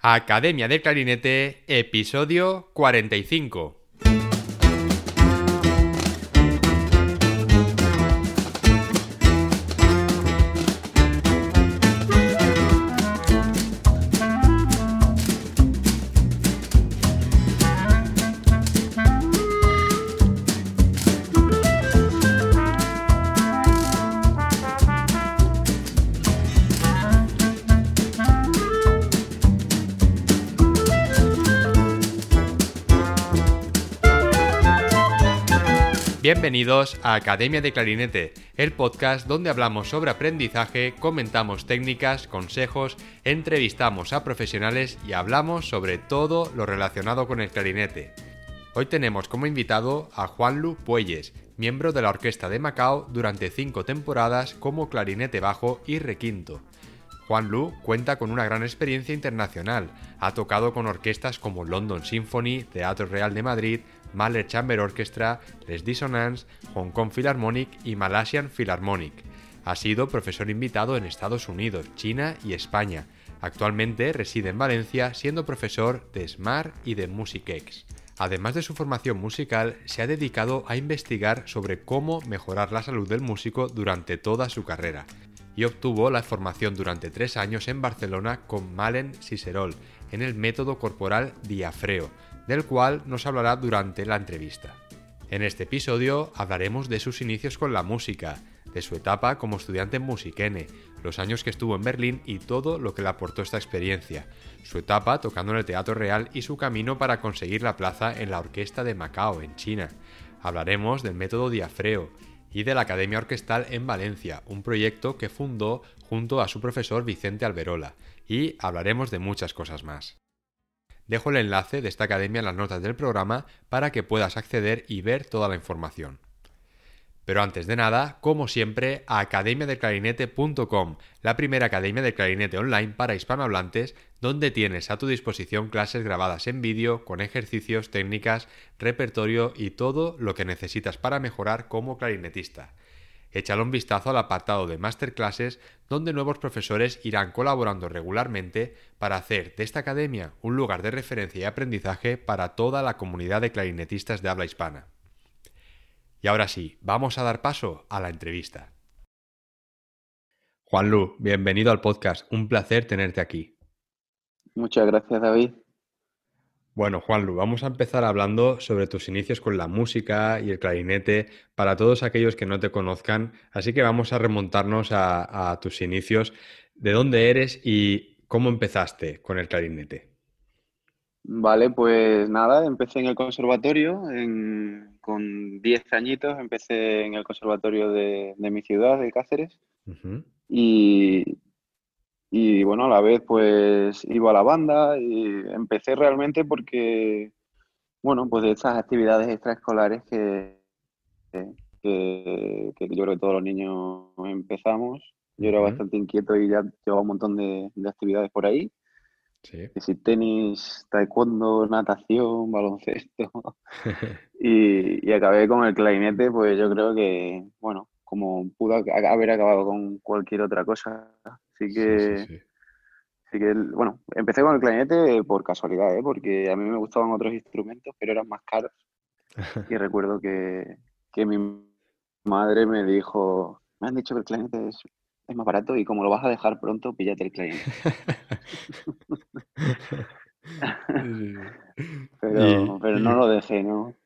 Academia de Clarinete, episodio 45. Bienvenidos a Academia de Clarinete, el podcast donde hablamos sobre aprendizaje, comentamos técnicas, consejos, entrevistamos a profesionales y hablamos sobre todo lo relacionado con el clarinete. Hoy tenemos como invitado a Juanlu Puelles, miembro de la Orquesta de Macao durante cinco temporadas como clarinete bajo y requinto. Juan Lu cuenta con una gran experiencia internacional. Ha tocado con orquestas como London Symphony, Teatro Real de Madrid, Mahler Chamber Orchestra, Les Dissonance, Hong Kong Philharmonic y Malaysian Philharmonic. Ha sido profesor invitado en Estados Unidos, China y España. Actualmente reside en Valencia siendo profesor de SMART y de MusicX. Además de su formación musical, se ha dedicado a investigar sobre cómo mejorar la salud del músico durante toda su carrera y obtuvo la formación durante tres años en Barcelona con Malen Cicerol en el método corporal diafreo, del cual nos hablará durante la entrevista. En este episodio hablaremos de sus inicios con la música, de su etapa como estudiante en Musikene, los años que estuvo en Berlín y todo lo que le aportó esta experiencia, su etapa tocando en el Teatro Real y su camino para conseguir la plaza en la Orquesta de Macao, en China. Hablaremos del método diafreo y de la Academia Orquestal en Valencia, un proyecto que fundó junto a su profesor Vicente Alberola, y hablaremos de muchas cosas más. Dejo el enlace de esta academia en las notas del programa para que puedas acceder y ver toda la información. Pero antes de nada, como siempre, a la primera academia de clarinete online para hispanohablantes, donde tienes a tu disposición clases grabadas en vídeo con ejercicios, técnicas, repertorio y todo lo que necesitas para mejorar como clarinetista échale un vistazo al apartado de masterclasses donde nuevos profesores irán colaborando regularmente para hacer de esta academia un lugar de referencia y aprendizaje para toda la comunidad de clarinetistas de habla hispana. Y ahora sí, vamos a dar paso a la entrevista. Juan Lu, bienvenido al podcast. Un placer tenerte aquí. Muchas gracias, David. Bueno, Juanlu, vamos a empezar hablando sobre tus inicios con la música y el clarinete para todos aquellos que no te conozcan. Así que vamos a remontarnos a, tus inicios. ¿De dónde eres y cómo empezaste con el clarinete? Vale, pues nada, empecé en el conservatorio con 10 añitos, empecé en el conservatorio de, mi ciudad, de Cáceres, y y bueno, a la vez pues iba a la banda y empecé realmente porque, bueno, pues de esas actividades extraescolares que, que, yo creo que todos los niños empezamos. Yo era bastante inquieto y ya llevaba un montón de, actividades por ahí. Sí. tenis, taekwondo, natación, baloncesto. y, y acabé con el clarinete, pues yo creo que, bueno, como pudo haber acabado con cualquier otra cosa. Así que, sí, que, bueno, empecé con el clarinete por casualidad, ¿eh? porque a mí me gustaban otros instrumentos, pero eran más caros. y recuerdo que, que, mi madre me dijo, me han dicho que el clarinete es, es más barato y como lo vas a dejar pronto, píllate el clarinete. pero, pero no lo dejé, ¿no?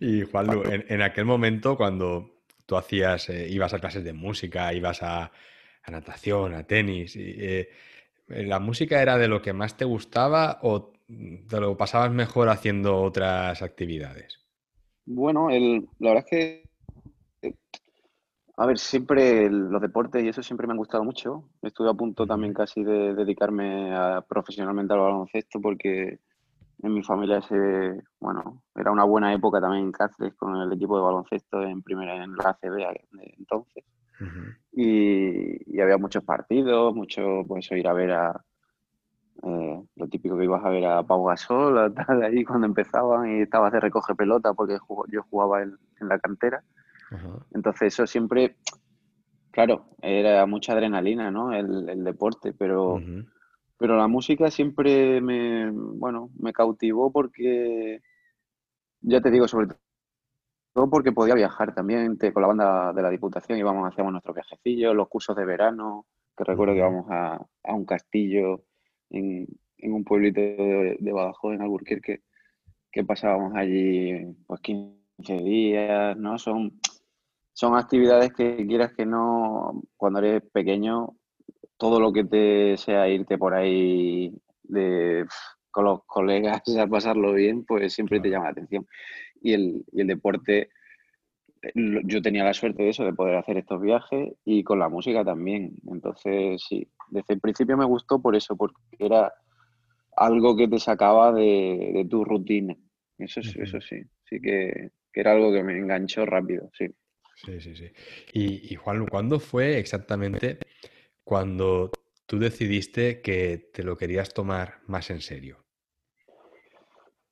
y Juan, en, en, aquel momento cuando tú hacías, eh, ibas a clases de música, ibas a, natación, a tenis. Eh, ¿La música era de lo que más te gustaba o te lo pasabas mejor haciendo otras actividades? Bueno, el, la verdad es que, eh, a ver, siempre los deportes y eso siempre me han gustado mucho. Estuve a punto también casi de dedicarme profesionalmente al baloncesto porque en mi familia ese, bueno, era una buena época también en Cáceres con el equipo de baloncesto en primera en la ACB entonces. y, había muchos partidos, mucho, pues ir a ver a eh, lo típico que ibas a ver a Pau Gasol, tal, ahí cuando empezaban y estabas de recoge pelota porque yo jugaba en, la cantera. Entonces eso siempre, claro, era mucha adrenalina, ¿no? El, deporte, pero Pero la música siempre me, bueno, me cautivó porque, ya te digo, sobre todo porque podía viajar también con la banda de la Diputación, íbamos, hacíamos nuestros viajecillos, los cursos de verano, que recuerdo que íbamos a, un castillo en, un pueblito de, de, Badajoz, en Alburquerque, que pasábamos allí pues 15 días, ¿no? Son, son actividades que quieras que no, cuando eres pequeño, todo lo que te sea irte por ahí de, con los colegas a pasarlo bien, pues siempre te llama la atención. Y el, y el deporte, yo tenía la suerte de eso, de poder hacer estos viajes y con la música también. Entonces, sí, desde el principio me gustó por eso, porque era algo que te sacaba de, tu rutina. Eso, eso sí, sí que, que, era algo que me enganchó rápido, sí. Sí, sí, sí. Y, y Juan, ¿cuándo fue exactamente cuando tú decidiste que te lo querías tomar más en serio?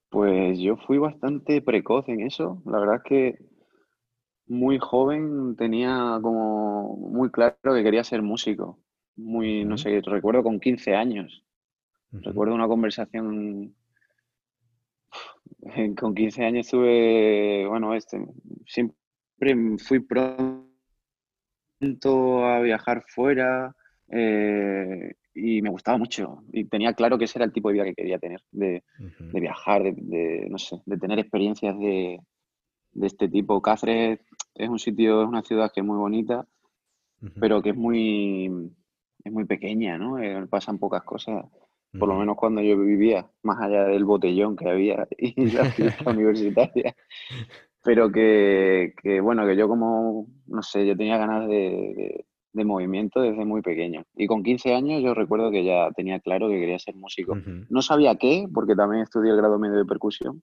Pues yo fui bastante precoz en eso. La verdad es que muy joven tenía como muy claro que quería ser músico. Muy, no sé, recuerdo con 15 años. Recuerdo una conversación con 15 años tuve, bueno, este, siempre fui pronto a viajar fuera, eh, y me gustaba mucho. Y tenía claro que ese era el tipo de vida que quería tener, de, viajar, de, no sé, de tener experiencias de, este tipo. Cáceres es un sitio, es una ciudad que es muy bonita, pero que es muy, es muy pequeña, ¿no? Eh, pasan pocas cosas. Por lo menos cuando yo vivía, más allá del botellón que había y la fiesta universitaria. Pero que, que, bueno, que yo como, no sé, yo tenía ganas de, de movimiento desde muy pequeño. Y con 15 años yo recuerdo que ya tenía claro que quería ser músico. No sabía qué, porque también estudié el grado medio de percusión.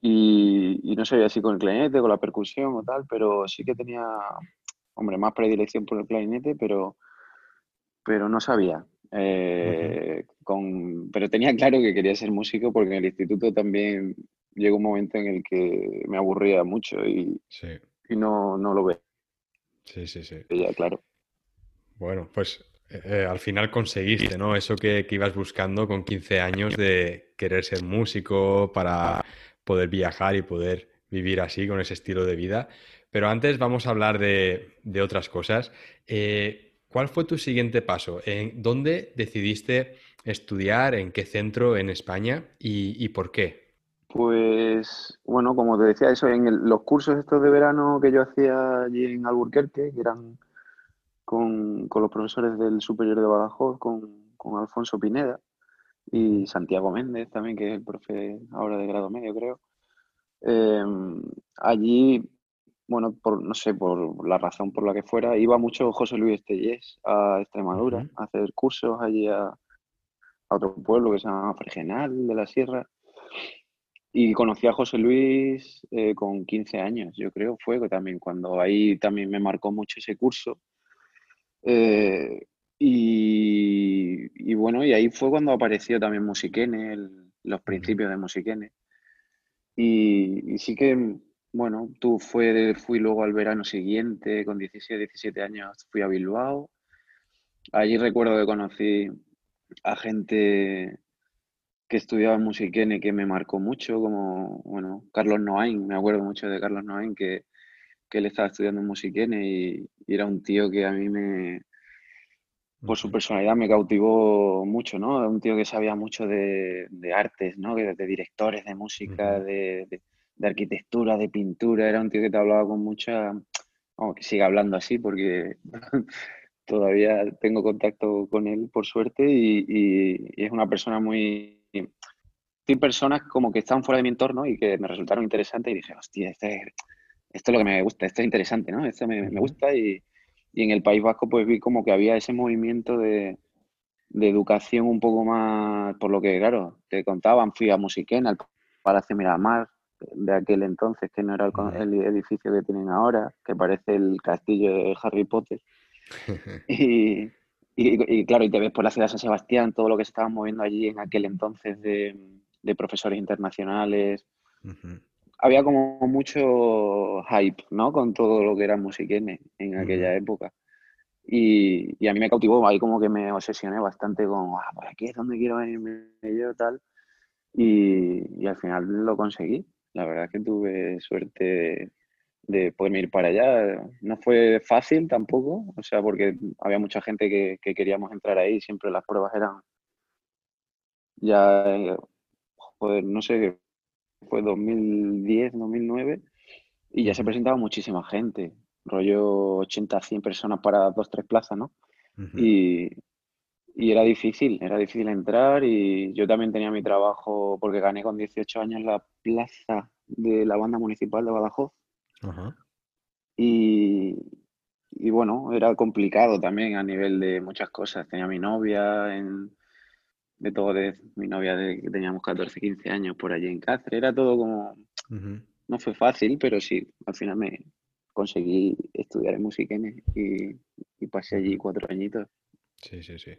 y, no sabía si con el clarinete, con la percusión o tal, pero sí que tenía, hombre, más predilección por el clarinete, pero, pero no sabía. Eh, con, pero tenía claro que quería ser músico porque en el instituto también llegó un momento en el que me aburría mucho y, y no, no lo veía Sí, sí, sí. Ya, claro. Bueno, pues eh, eh, al final conseguiste, ¿no? Eso que, ibas buscando con 15 años de querer ser músico para poder viajar y poder vivir así, con ese estilo de vida. Pero antes vamos a hablar de, otras cosas. Eh, ¿Cuál fue tu siguiente paso? ¿En ¿Dónde decidiste estudiar? ¿En qué centro en España? ¿Y, por qué? Pues, bueno, como te decía, eso en los cursos estos de verano que yo hacía allí en Alburquerque, que eran con, los profesores del Superior de Badajoz, con, Alfonso Pineda y Santiago Méndez también, que es el profe ahora de grado medio, creo. Em, allí, bueno, por, no sé, por la razón por la que fuera, iba mucho José Luis Estellés a Extremadura a hacer cursos allí a, a, otro pueblo que se llama Fregenal de la Sierra. Y conocí a José Luis eh, con 15 años, yo creo, fue también cuando ahí también me marcó mucho ese curso. Eh, y, bueno, y ahí fue cuando apareció también Musiquene, los principios de Musiquene. Y, y, sí que, bueno, tú fue, fui luego al verano siguiente, con 16, 17 años, fui a Bilbao. Allí recuerdo que conocí a gente que estudiaba musiquene que me marcó mucho, como, bueno, Carlos Noain, me acuerdo mucho de Carlos Noain, que, que él estaba estudiando musiquene y, y, era un tío que a mí me, por su personalidad me cautivó mucho, ¿no? Un tío que sabía mucho de, de artes, ¿no? De, de, directores de música, de, de, arquitectura, de pintura, era un tío que te hablaba con mucha, vamos, que siga hablando así porque todavía tengo contacto con él por suerte y, y es una persona muy hay personas como que están fuera de mi entorno y que me resultaron interesantes y dije, hostia, este, esto es lo que me gusta, esto es interesante, ¿no? Esto me, gusta y, en el País Vasco pues vi como que había ese movimiento de, educación un poco más, por lo que, claro, te contaban, fui a Musiquén, al Palacio Miramar de aquel entonces, que no era el, edificio que tienen ahora, que parece el castillo de Harry Potter. y, y, claro, y te ves por la ciudad de San Sebastián, todo lo que se estaba moviendo allí en aquel entonces de, profesores internacionales. Había como mucho hype, ¿no? Con todo lo que era Musiquene en aquella época. Y, a mí me cautivó, ahí como que me obsesioné bastante con, ah, por aquí es donde quiero venirme yo, tal. Y, y al final lo conseguí. La verdad es que tuve suerte de, poderme ir para allá. No fue fácil tampoco, o sea, porque había mucha gente que, que queríamos entrar ahí, siempre las pruebas eran ya, joder, no sé, fue 2010, 2009, y ya se presentaba muchísima gente, rollo 80, 100 personas para dos, tres plazas, ¿no? y, y, era difícil, era difícil entrar y yo también tenía mi trabajo porque gané con 18 años la plaza de la banda municipal de Badajoz. Y, y bueno, era complicado también a nivel de muchas cosas. Tenía mi novia en, de todo, de mi novia de que teníamos 14, 15 años por allí en Cáceres. Era todo como, no fue fácil, pero sí, al final me conseguí estudiar en Musiquenes y, y pasé allí cuatro añitos. Sí, sí, sí.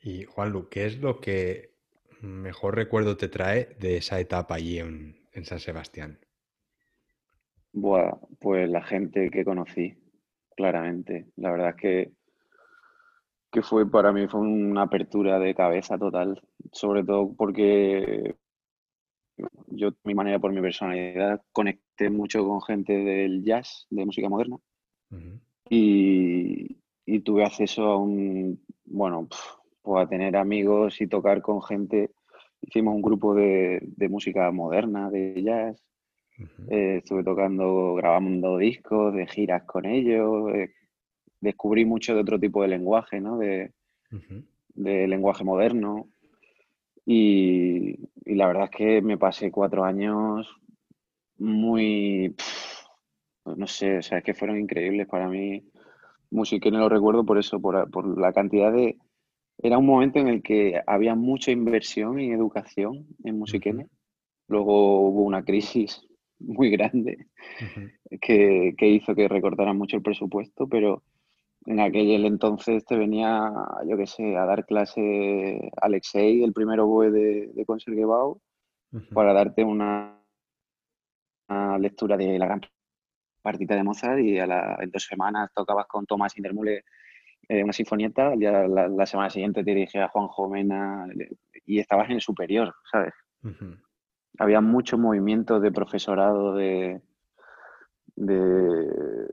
Y Juanlu, ¿qué es lo que mejor recuerdo te trae de esa etapa allí en, en San Sebastián? Buah, pues la gente que conocí, claramente. La verdad es que que fue para mí fue una apertura de cabeza total, sobre todo porque yo, mi manera, por mi personalidad, conecté mucho con gente del jazz, de música moderna, y, tuve acceso a un, bueno, pues a tener amigos y tocar con gente. Hicimos un grupo de, música moderna, de jazz. Eh, estuve tocando, grabando discos, de giras con ellos. Eh, descubrí mucho de otro tipo de lenguaje, ¿no? De, lenguaje moderno. Y, la verdad es que me pasé cuatro años muy, pues no sé, o sea, es que fueron increíbles para mí. Música no lo recuerdo por eso, por, la cantidad de... Era un momento en el que había mucha inversión en educación en Musiquene. Luego hubo una crisis muy grande que, que, hizo que recortaran mucho el presupuesto, pero en aquel entonces te venía, yo qué sé, a dar clase Alexei, el primer oboe de, de Concertgebouw, para darte una, lectura de la gran partita de Mozart y a la, en dos semanas tocabas con Tomás Intermule eh, una sinfonieta, ya la, semana siguiente te dirigía a Juan Jomena y estabas en el superior, ¿sabes? Había mucho movimiento de profesorado de, de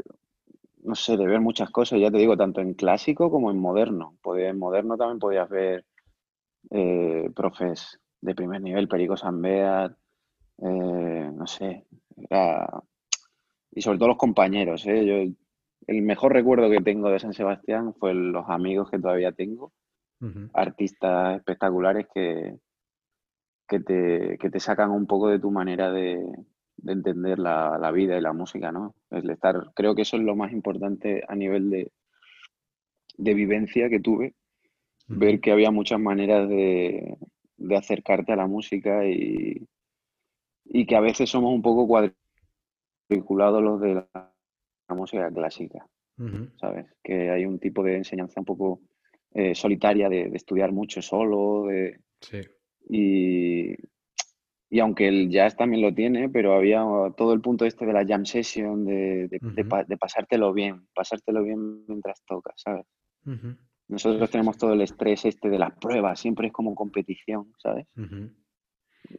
no sé, de ver muchas cosas, ya te digo, tanto en clásico como en moderno. en moderno también podías ver eh, profes de primer nivel, Perico Sanbeat, eh, no sé, y sobre todo los compañeros. ¿eh? Yo, el mejor recuerdo que tengo de San Sebastián fue los amigos que todavía tengo, artistas espectaculares que, que, te, que te sacan un poco de tu manera de, de entender la, vida y la música, ¿no? El estar, creo que eso es lo más importante a nivel de, vivencia que tuve, ver que había muchas maneras de, acercarte a la música y, y, que a veces somos un poco cuadriculados los de la, música clásica, ¿sabes? Que hay un tipo de enseñanza un poco eh, solitaria de, estudiar mucho solo, de... Sí. Y, y aunque el jazz también lo tiene, pero había todo el punto este de la jam session, de, de, pasártelo bien, pasártelo bien mientras tocas, ¿sabes? Nosotros tenemos todo el estrés este de las pruebas, siempre es como competición, ¿sabes?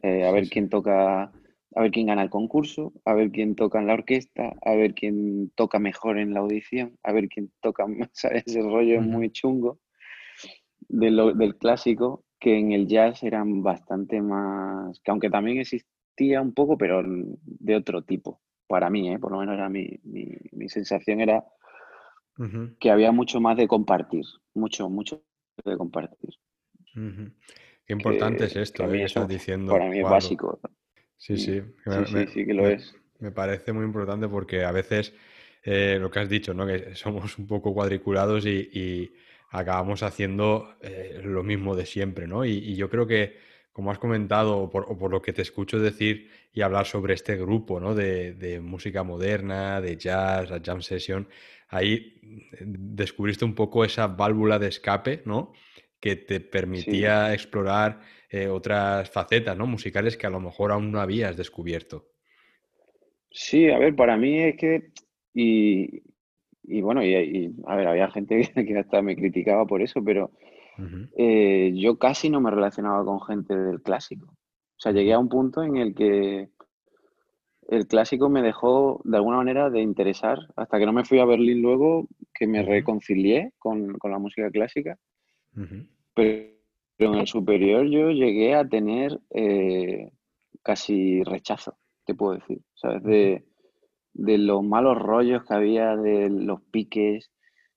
Eh, a ver quién toca, a ver quién gana el concurso, a ver quién toca en la orquesta, a ver quién toca mejor en la audición, a ver quién toca, ¿sabes? Ese rollo es muy chungo del clásico que en el jazz eran bastante más, que aunque también existía un poco, pero de otro tipo, para mí, ¿eh? por lo menos era mi, mi, sensación era que había mucho más de compartir, mucho, mucho de compartir. Qué importante es esto, que ¿eh? estás diciendo. Para mí es básico. Sí, sí, sí, sí, que lo es. Me parece muy importante porque a veces eh, lo que has dicho, ¿no? Que somos un poco cuadriculados y acabamos haciendo eh, lo mismo de siempre, ¿no? Y, yo creo que, como has comentado, o por, lo que te escucho decir y hablar sobre este grupo, ¿no? De, música moderna, de jazz, la jam session, ahí mm, descubriste un poco esa válvula de escape, ¿no? Que te permitía explorar eh, otras facetas, ¿no? Musicales que a lo mejor aún no habías descubierto. Sí, a ver, para mí es que, y, y bueno, y, a ver, había gente que, hasta me criticaba por eso, pero eh, yo casi no me relacionaba con gente del clásico. O sea, llegué a un punto en el que el clásico me dejó de alguna manera de interesar, hasta que no me fui a Berlín luego, que me reconcilié con, la música clásica. pero, en el superior yo llegué a tener eh, casi rechazo, te puedo decir, ¿sabes? De, de los malos rollos que había, de los piques,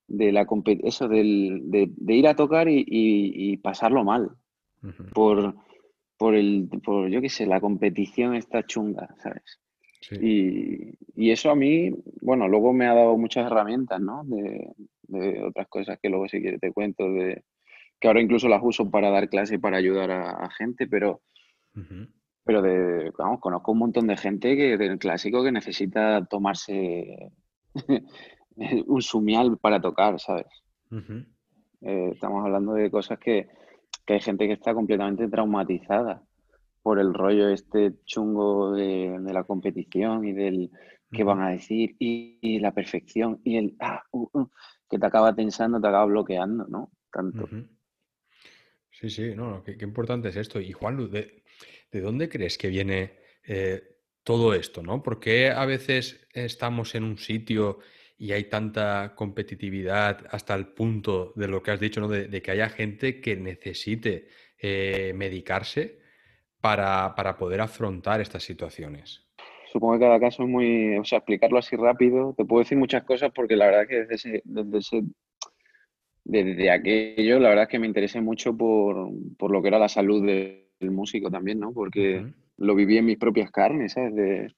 de la eso del, de, ir a tocar y, pasarlo mal. por, por el, por yo qué sé, la competición está chunga, ¿sabes? Y, y, eso a mí, bueno, luego me ha dado muchas herramientas, ¿no? De, de, otras cosas que luego si quieres te cuento, de que ahora incluso las uso para dar clase y para ayudar a, gente, pero, pero de, vamos, conozco un montón de gente que del clásico que necesita tomarse un sumial para tocar, ¿sabes? Eh, estamos hablando de cosas que, hay gente que está completamente traumatizada por el rollo este chungo de, la competición y del qué van a decir y, la perfección y el ah, uh, uh, que te acaba tensando, te acaba bloqueando, ¿no? Tanto. Sí, sí, no, qué, importante es esto. Y Juan, de, ¿de dónde crees que viene eh, todo esto? ¿no? ¿Por qué a veces estamos en un sitio y hay tanta competitividad hasta el punto de lo que has dicho, ¿no? de, que haya gente que necesite eh, medicarse para, poder afrontar estas situaciones? Supongo que cada caso es muy, o sea, explicarlo así rápido, te puedo decir muchas cosas porque la verdad que desde desde desde aquello, la verdad es que me interesé mucho por, por lo que era la salud de, el músico también, ¿no? Porque lo viví en mis propias carnes, ¿sabes?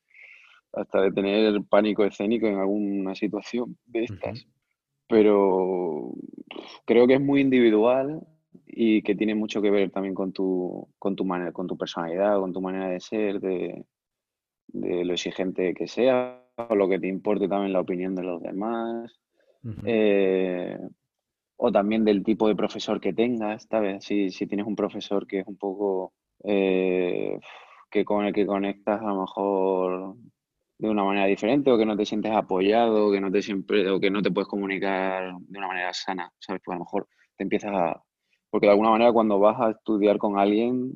hasta de tener pánico escénico en alguna situación de estas. Pero creo que es muy individual y que tiene mucho que ver también con tu, con tu manera, con tu personalidad, con tu manera de ser, de, lo exigente que sea, o lo que te importe también la opinión de los demás o también del tipo de profesor que tengas, ¿sabes? Si, si tienes un profesor que es un poco eh, que con el que conectas a lo mejor de una manera diferente o que no te sientes apoyado, que no te siempre o que no te puedes comunicar de una manera sana, ¿sabes? Pues a lo mejor te empiezas a porque de alguna manera cuando vas a estudiar con alguien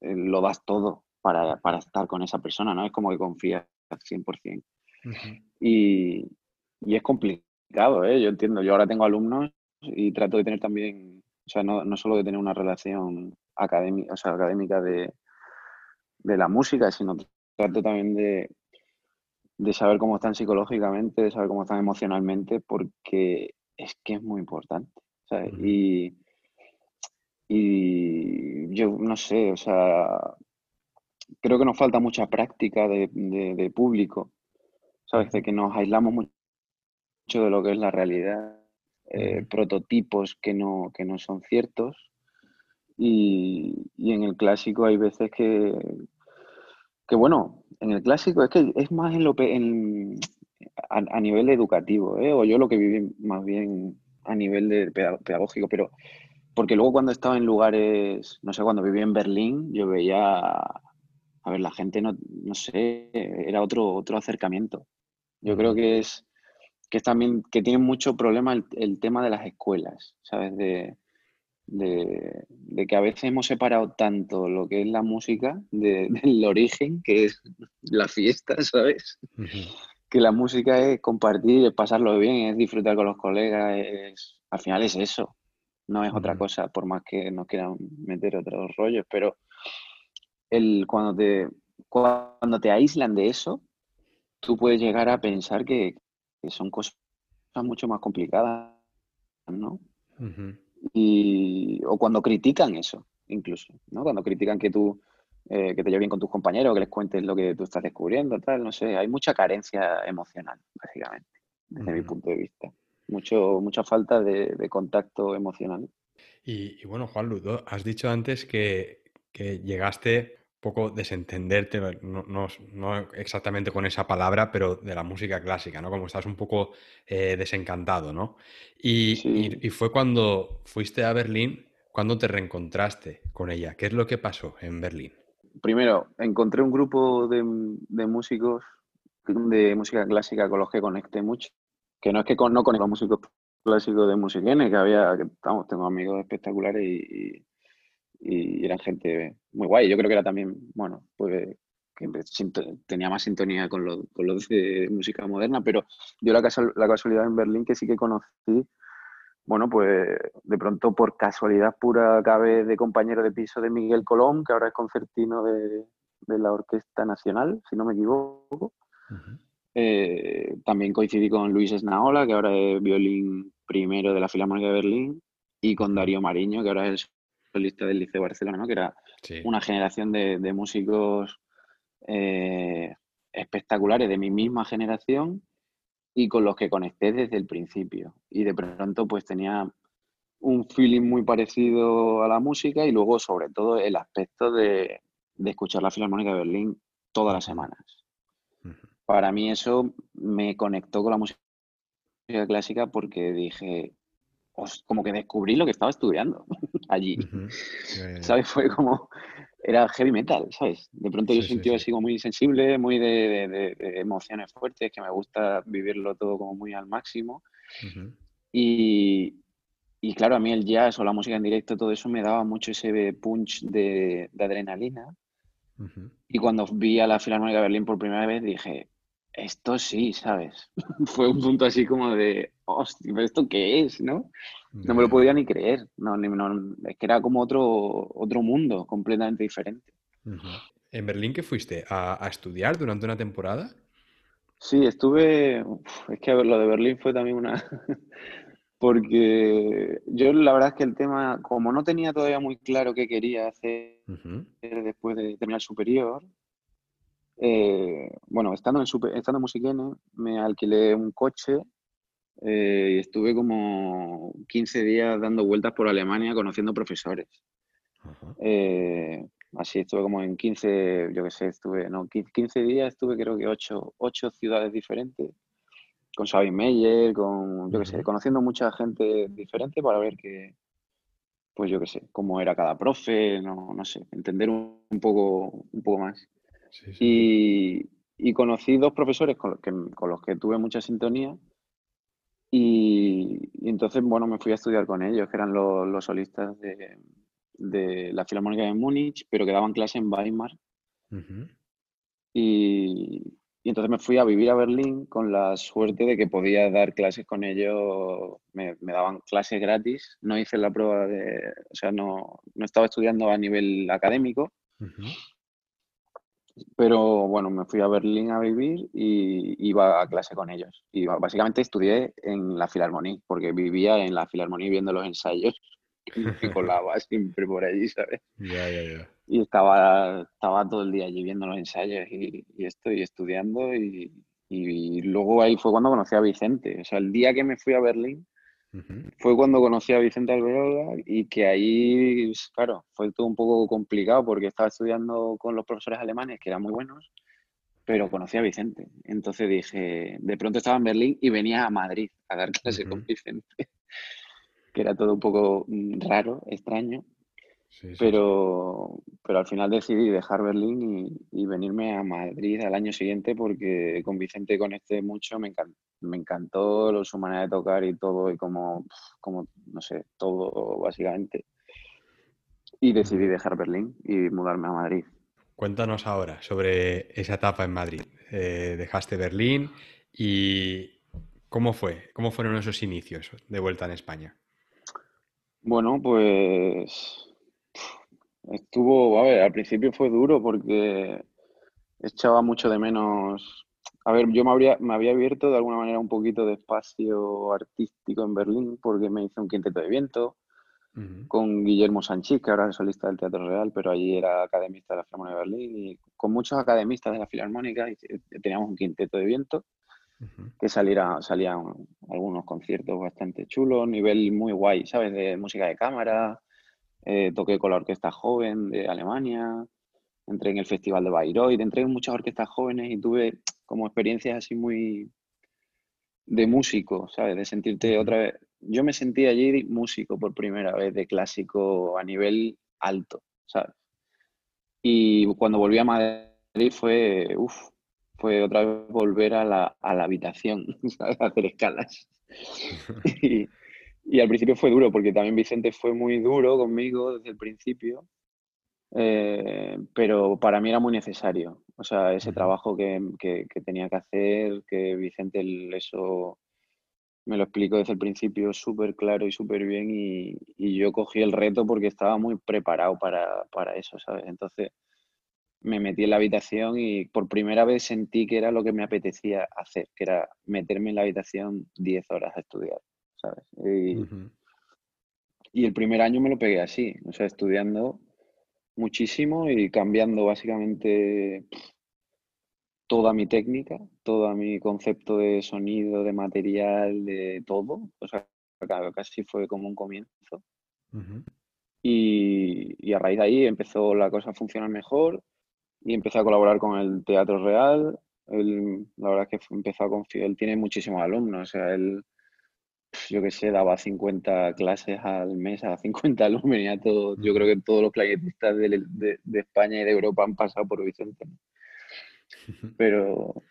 eh, lo das todo para, para, estar con esa persona, ¿no? Es como que confías al 100%. y, y es complicado, ¿eh? Yo entiendo, yo ahora tengo alumnos y trato de tener también, o sea, no, no solo de tener una relación académica, o sea, académica de, de la música, sino trato también de, de saber cómo están psicológicamente, de saber cómo están emocionalmente, porque es que es muy importante, ¿sabes? Y, y yo no sé, o sea, creo que nos falta mucha práctica de, de público, ¿sabes? De que nos aislamos mucho de lo que es la realidad eh, prototipos que no, que no son ciertos. Y, en el clásico hay veces que, que, bueno, en el clásico es que es más en lo, en, a, nivel educativo, ¿eh? o yo lo que viví más bien a nivel de pedagógico, pero porque luego cuando estaba en lugares, no sé, cuando viví en Berlín, yo veía, a ver, la gente no, no sé, era otro, otro acercamiento. Yo creo que es, que también que tiene mucho problema el, tema de las escuelas, ¿sabes? De, que a veces hemos separado tanto lo que es la música del origen, que es la fiesta, ¿sabes? Que la música es compartir, es pasarlo bien, es disfrutar con los colegas, es, al final es eso, no es otra cosa, por más que nos quieran meter otros rollos, pero el, cuando, te, cuando te aíslan de eso, tú puedes llegar a pensar que son cosas mucho más complicadas, ¿no? y, o cuando critican eso, incluso, ¿no? Cuando critican que tú, eh, que te lleves bien con tus compañeros, que les cuentes lo que tú estás descubriendo, tal, no sé, hay mucha carencia emocional, básicamente, desde mi punto de vista. Mucho, mucha falta de, contacto emocional. Y, bueno, Juan Ludo, has dicho antes que, que llegaste poco desentenderte, no, exactamente con esa palabra, pero de la música clásica, ¿no? Como estás un poco eh, desencantado, ¿no? Y, fue cuando fuiste a Berlín, cuando te reencontraste con ella. ¿Qué es lo que pasó en Berlín? Primero, encontré un grupo de, músicos de música clásica con los que conecté mucho que no es que con, no con los músicos clásicos de Musiquene, que había, que, estamos, tengo amigos espectaculares y, y, eran gente muy guay. Yo creo que era también, bueno, pues que tenía más sintonía con, lo, con los de música moderna, pero yo la, la casualidad en Berlín que sí que conocí, bueno, pues de pronto por casualidad pura cabe de compañero de piso de Miguel Colón, que ahora es concertino de, de la Orquesta Nacional, si no me equivoco. Eh, también coincidí con Luis Esnaola, que ahora es violín primero de la Filarmónica de Berlín, y con Darío Mariño, que ahora es solista del Liceo Barcelona, ¿no? que era una generación de, músicos eh, espectaculares de mi misma generación y con los que conecté desde el principio. Y de pronto pues tenía un feeling muy parecido a la música y luego sobre todo el aspecto de, de escuchar la Filarmónica de Berlín todas las semanas. Para mí eso me conectó con la música clásica porque dije, como que descubrí lo que estaba estudiando allí. ¿Sabes? Fue como, era heavy metal, ¿sabes? De pronto yo sentí así como muy sensible, muy de, emociones fuertes, que me gusta vivirlo todo como muy al máximo. y, y, claro, a mí el jazz o la música en directo, todo eso me daba mucho ese punch de, adrenalina. Y cuando vi a la Filarmónica de Berlín por primera vez dije, esto sí, ¿sabes? Fue un punto así como de, hostia, ¿pero esto qué es? ¿No? No me lo podía ni creer. No, es que era como otro, otro mundo completamente diferente. ¿En Berlín qué fuiste? ¿A, estudiar durante una temporada? Sí, estuve. es que lo de Berlín fue también una. Porque yo la verdad es que el tema, como no tenía todavía muy claro qué quería hacer después de terminar superior, eh, bueno, estando en, estando en Musiquene, me alquilé un coche eh, y estuve como 15 días dando vueltas por Alemania conociendo profesores. Eh, así estuve como en 15, yo qué sé, estuve, no, 15 días estuve creo que 8, 8 ciudades diferentes, con Sabine Meyer, con, yo qué sé, conociendo mucha gente diferente para ver que, pues yo qué sé, cómo era cada profe, no, no sé, entender un, poco, un poco más. Y, y, conocí dos profesores con los, que, con los que tuve mucha sintonía. Y, entonces, bueno, me fui a estudiar con ellos, que eran los, los solistas de, de, la Filarmónica de Múnich, pero que daban clase en Weimar. y, y, entonces me fui a vivir a Berlín con la suerte de que podía dar clases con ellos, me, me daban clases gratis. No hice la prueba de, o sea, no, no estaba estudiando a nivel académico, pero bueno, me fui a Berlín a vivir y iba a clase con ellos. Y básicamente estudié en la Filarmonía, porque vivía en la Filarmonía viendo los ensayos y colaba siempre por allí, ¿sabes? Y estaba, estaba todo el día allí viendo los ensayos y, y estoy estudiando y, y luego ahí fue cuando conocí a Vicente. O sea, el día que me fui a Berlín, fue cuando conocí a Vicente Alberola y que ahí, claro, fue todo un poco complicado porque estaba estudiando con los profesores alemanes que eran muy buenos, pero conocí a Vicente. Entonces dije, de pronto estaba en Berlín y venía a Madrid a dar clase con Vicente, que era todo un poco mm, raro, extraño. Pero, pero al final decidí dejar Berlín y, venirme a Madrid al año siguiente porque con Vicente conecté mucho, me encantó, me encantó su manera de tocar y todo, y como, como, no sé, todo básicamente. Y decidí dejar Berlín y mudarme a Madrid. Cuéntanos ahora sobre esa etapa en Madrid. Eh, dejaste Berlín y ¿cómo fue? ¿Cómo fueron esos inicios de vuelta en España? Bueno, pues Estuvo, a ver, al principio fue duro porque echaba mucho de menos. A ver, yo me, habría, me había abierto de alguna manera un poquito de espacio artístico en Berlín porque me hice un quinteto de viento con Guillermo Sanchís, que ahora es solista del Teatro Real, pero allí era academista de la Filarmónica de Berlín y con muchos academistas de la Filarmónica y teníamos un quinteto de viento que saliera, salían algunos conciertos bastante chulos, nivel muy guay, ¿sabes? De música de cámara, eh, toqué con la Orquesta Joven de Alemania, entré en el Festival de Bayreuth, entré en muchas orquestas jóvenes y tuve como experiencias así muy de músico, ¿sabes? De sentirte otra vez. Yo me sentí allí músico por primera vez, de clásico a nivel alto, ¿sabes? Y cuando volví a Madrid fue, uff, fue otra vez volver a la, a la habitación, ¿sabes? A hacer escalas. y, y, al principio fue duro, porque también Vicente fue muy duro conmigo desde el principio, eh, pero para mí era muy necesario. O sea, ese trabajo que, que, que tenía que hacer, que Vicente eso me lo explico desde el principio súper claro y súper bien y, y, yo cogí el reto porque estaba muy preparado para, para, eso, ¿sabes? Entonces me metí en la habitación y por primera vez sentí que era lo que me apetecía hacer, que era meterme en la habitación 10 horas a estudiar, ¿sabes? Y, y el primer año me lo pegué así, o sea, estudiando muchísimo y cambiando básicamente toda mi técnica, todo mi concepto de sonido, de material, de todo. O sea, casi fue como un comienzo. y, a raíz de ahí empezó la cosa a funcionar mejor y empecé a colaborar con el Teatro Real. la verdad es que empezó a confiar, él tiene muchísimos alumnos, o sea, él, yo que sé, daba 50 clases al mes a 50 alumnos, y todo, yo creo que todos los clarinetistas de, de, España y de Europa han pasado por Vicente. Pero,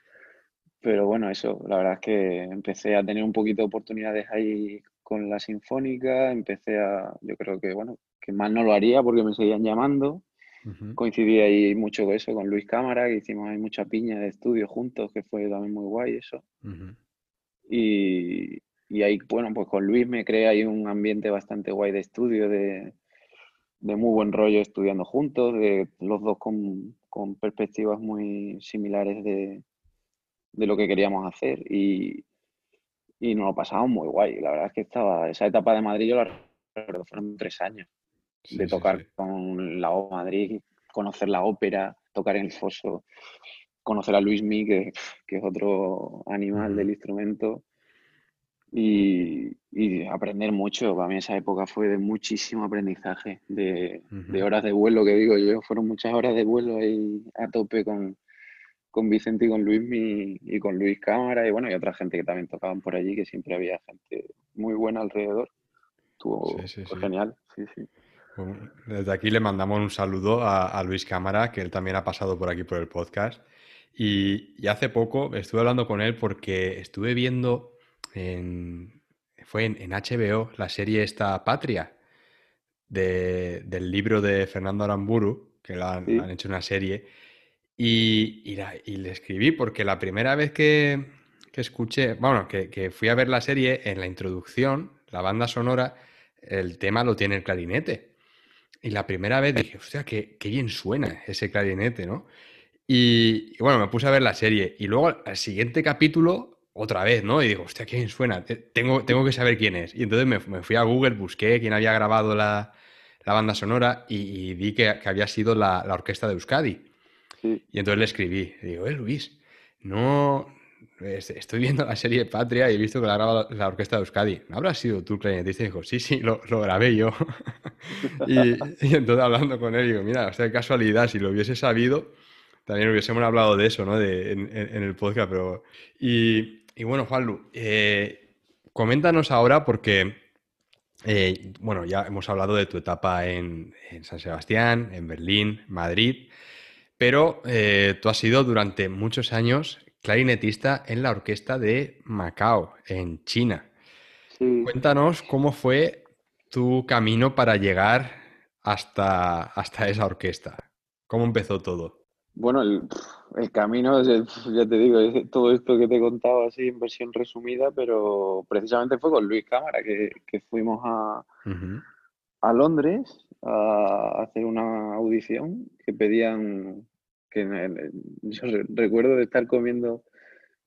pero bueno, eso, la verdad es que empecé a tener un poquito de oportunidades ahí con la Sinfónica, empecé a, yo creo que, bueno, que más no lo haría porque me seguían llamando. Coincidí ahí mucho con eso, con Luis Cámara, que hicimos ahí mucha piña de estudio juntos, que fue también muy guay eso. y, y, ahí, bueno, pues con Luis me creé ahí un ambiente bastante guay de estudio, de, de muy buen rollo estudiando juntos, de los dos con, con perspectivas muy similares de, de, lo que queríamos hacer y, y nos lo pasamos muy guay. La verdad es que estaba, esa etapa de Madrid yo la recuerdo, fueron tres años de tocar con la O Madrid, conocer la ópera, tocar en el foso, conocer a Luis Mi, que, que es otro animal del instrumento y, aprender mucho. Para mí esa época fue de muchísimo aprendizaje, de, horas de vuelo, que digo yo, fueron muchas horas de vuelo ahí a tope con, con Vicente y con Luis y con Luis Cámara y bueno, y otra gente que también tocaban por allí, que siempre había gente muy buena alrededor. Estuvo genial, sí, sí. desde aquí le mandamos un saludo a, Luis Cámara, que él también ha pasado por aquí por el podcast. Y, y hace poco estuve hablando con él porque estuve viendo fue en, HBO la serie esta Patria, del libro de Fernando Aramburu, que la han, hecho una serie, y, le escribí porque la primera vez que, escuché, bueno, que, fui a ver la serie, en la introducción, la banda sonora, el tema lo tiene el clarinete. Y la primera vez dije, hostia, qué, qué bien suena ese clarinete, ¿no? Y, y, bueno, me puse a ver la serie. Y luego al siguiente capítulo otra vez, ¿no? Y digo, hostia, ¿quién suena? Tengo, tengo que saber quién es. Y entonces me, fui a Google, busqué quién había grabado la, banda sonora y, vi que, había sido la, orquesta de Euskadi. Y entonces le escribí, digo, eh, Luis, no... Estoy viendo la serie Patria y he visto que la grabado la orquesta de Euskadi. ¿No habrás sido tú clarinetista? Y dijo, sí, sí, lo, grabé yo. y, entonces hablando con él, digo, mira, o sea, casualidad, si lo hubiese sabido, también hubiésemos hablado de eso, ¿no? De, en, el podcast, pero... Y, y bueno, Juanlu, eh, coméntanos ahora porque, eh, bueno, ya hemos hablado de tu etapa en, San Sebastián, en Berlín, Madrid, pero eh, tú has sido durante muchos años clarinetista en la orquesta de Macao, en China. Cuéntanos cómo fue tu camino para llegar hasta, hasta esa orquesta. ¿Cómo empezó todo? Bueno, el, camino, ya te digo, es todo esto que te he contado así en versión resumida, pero precisamente fue con Luis Cámara que, fuimos a, a Londres a hacer una audición que pedían, que yo recuerdo de estar comiendo,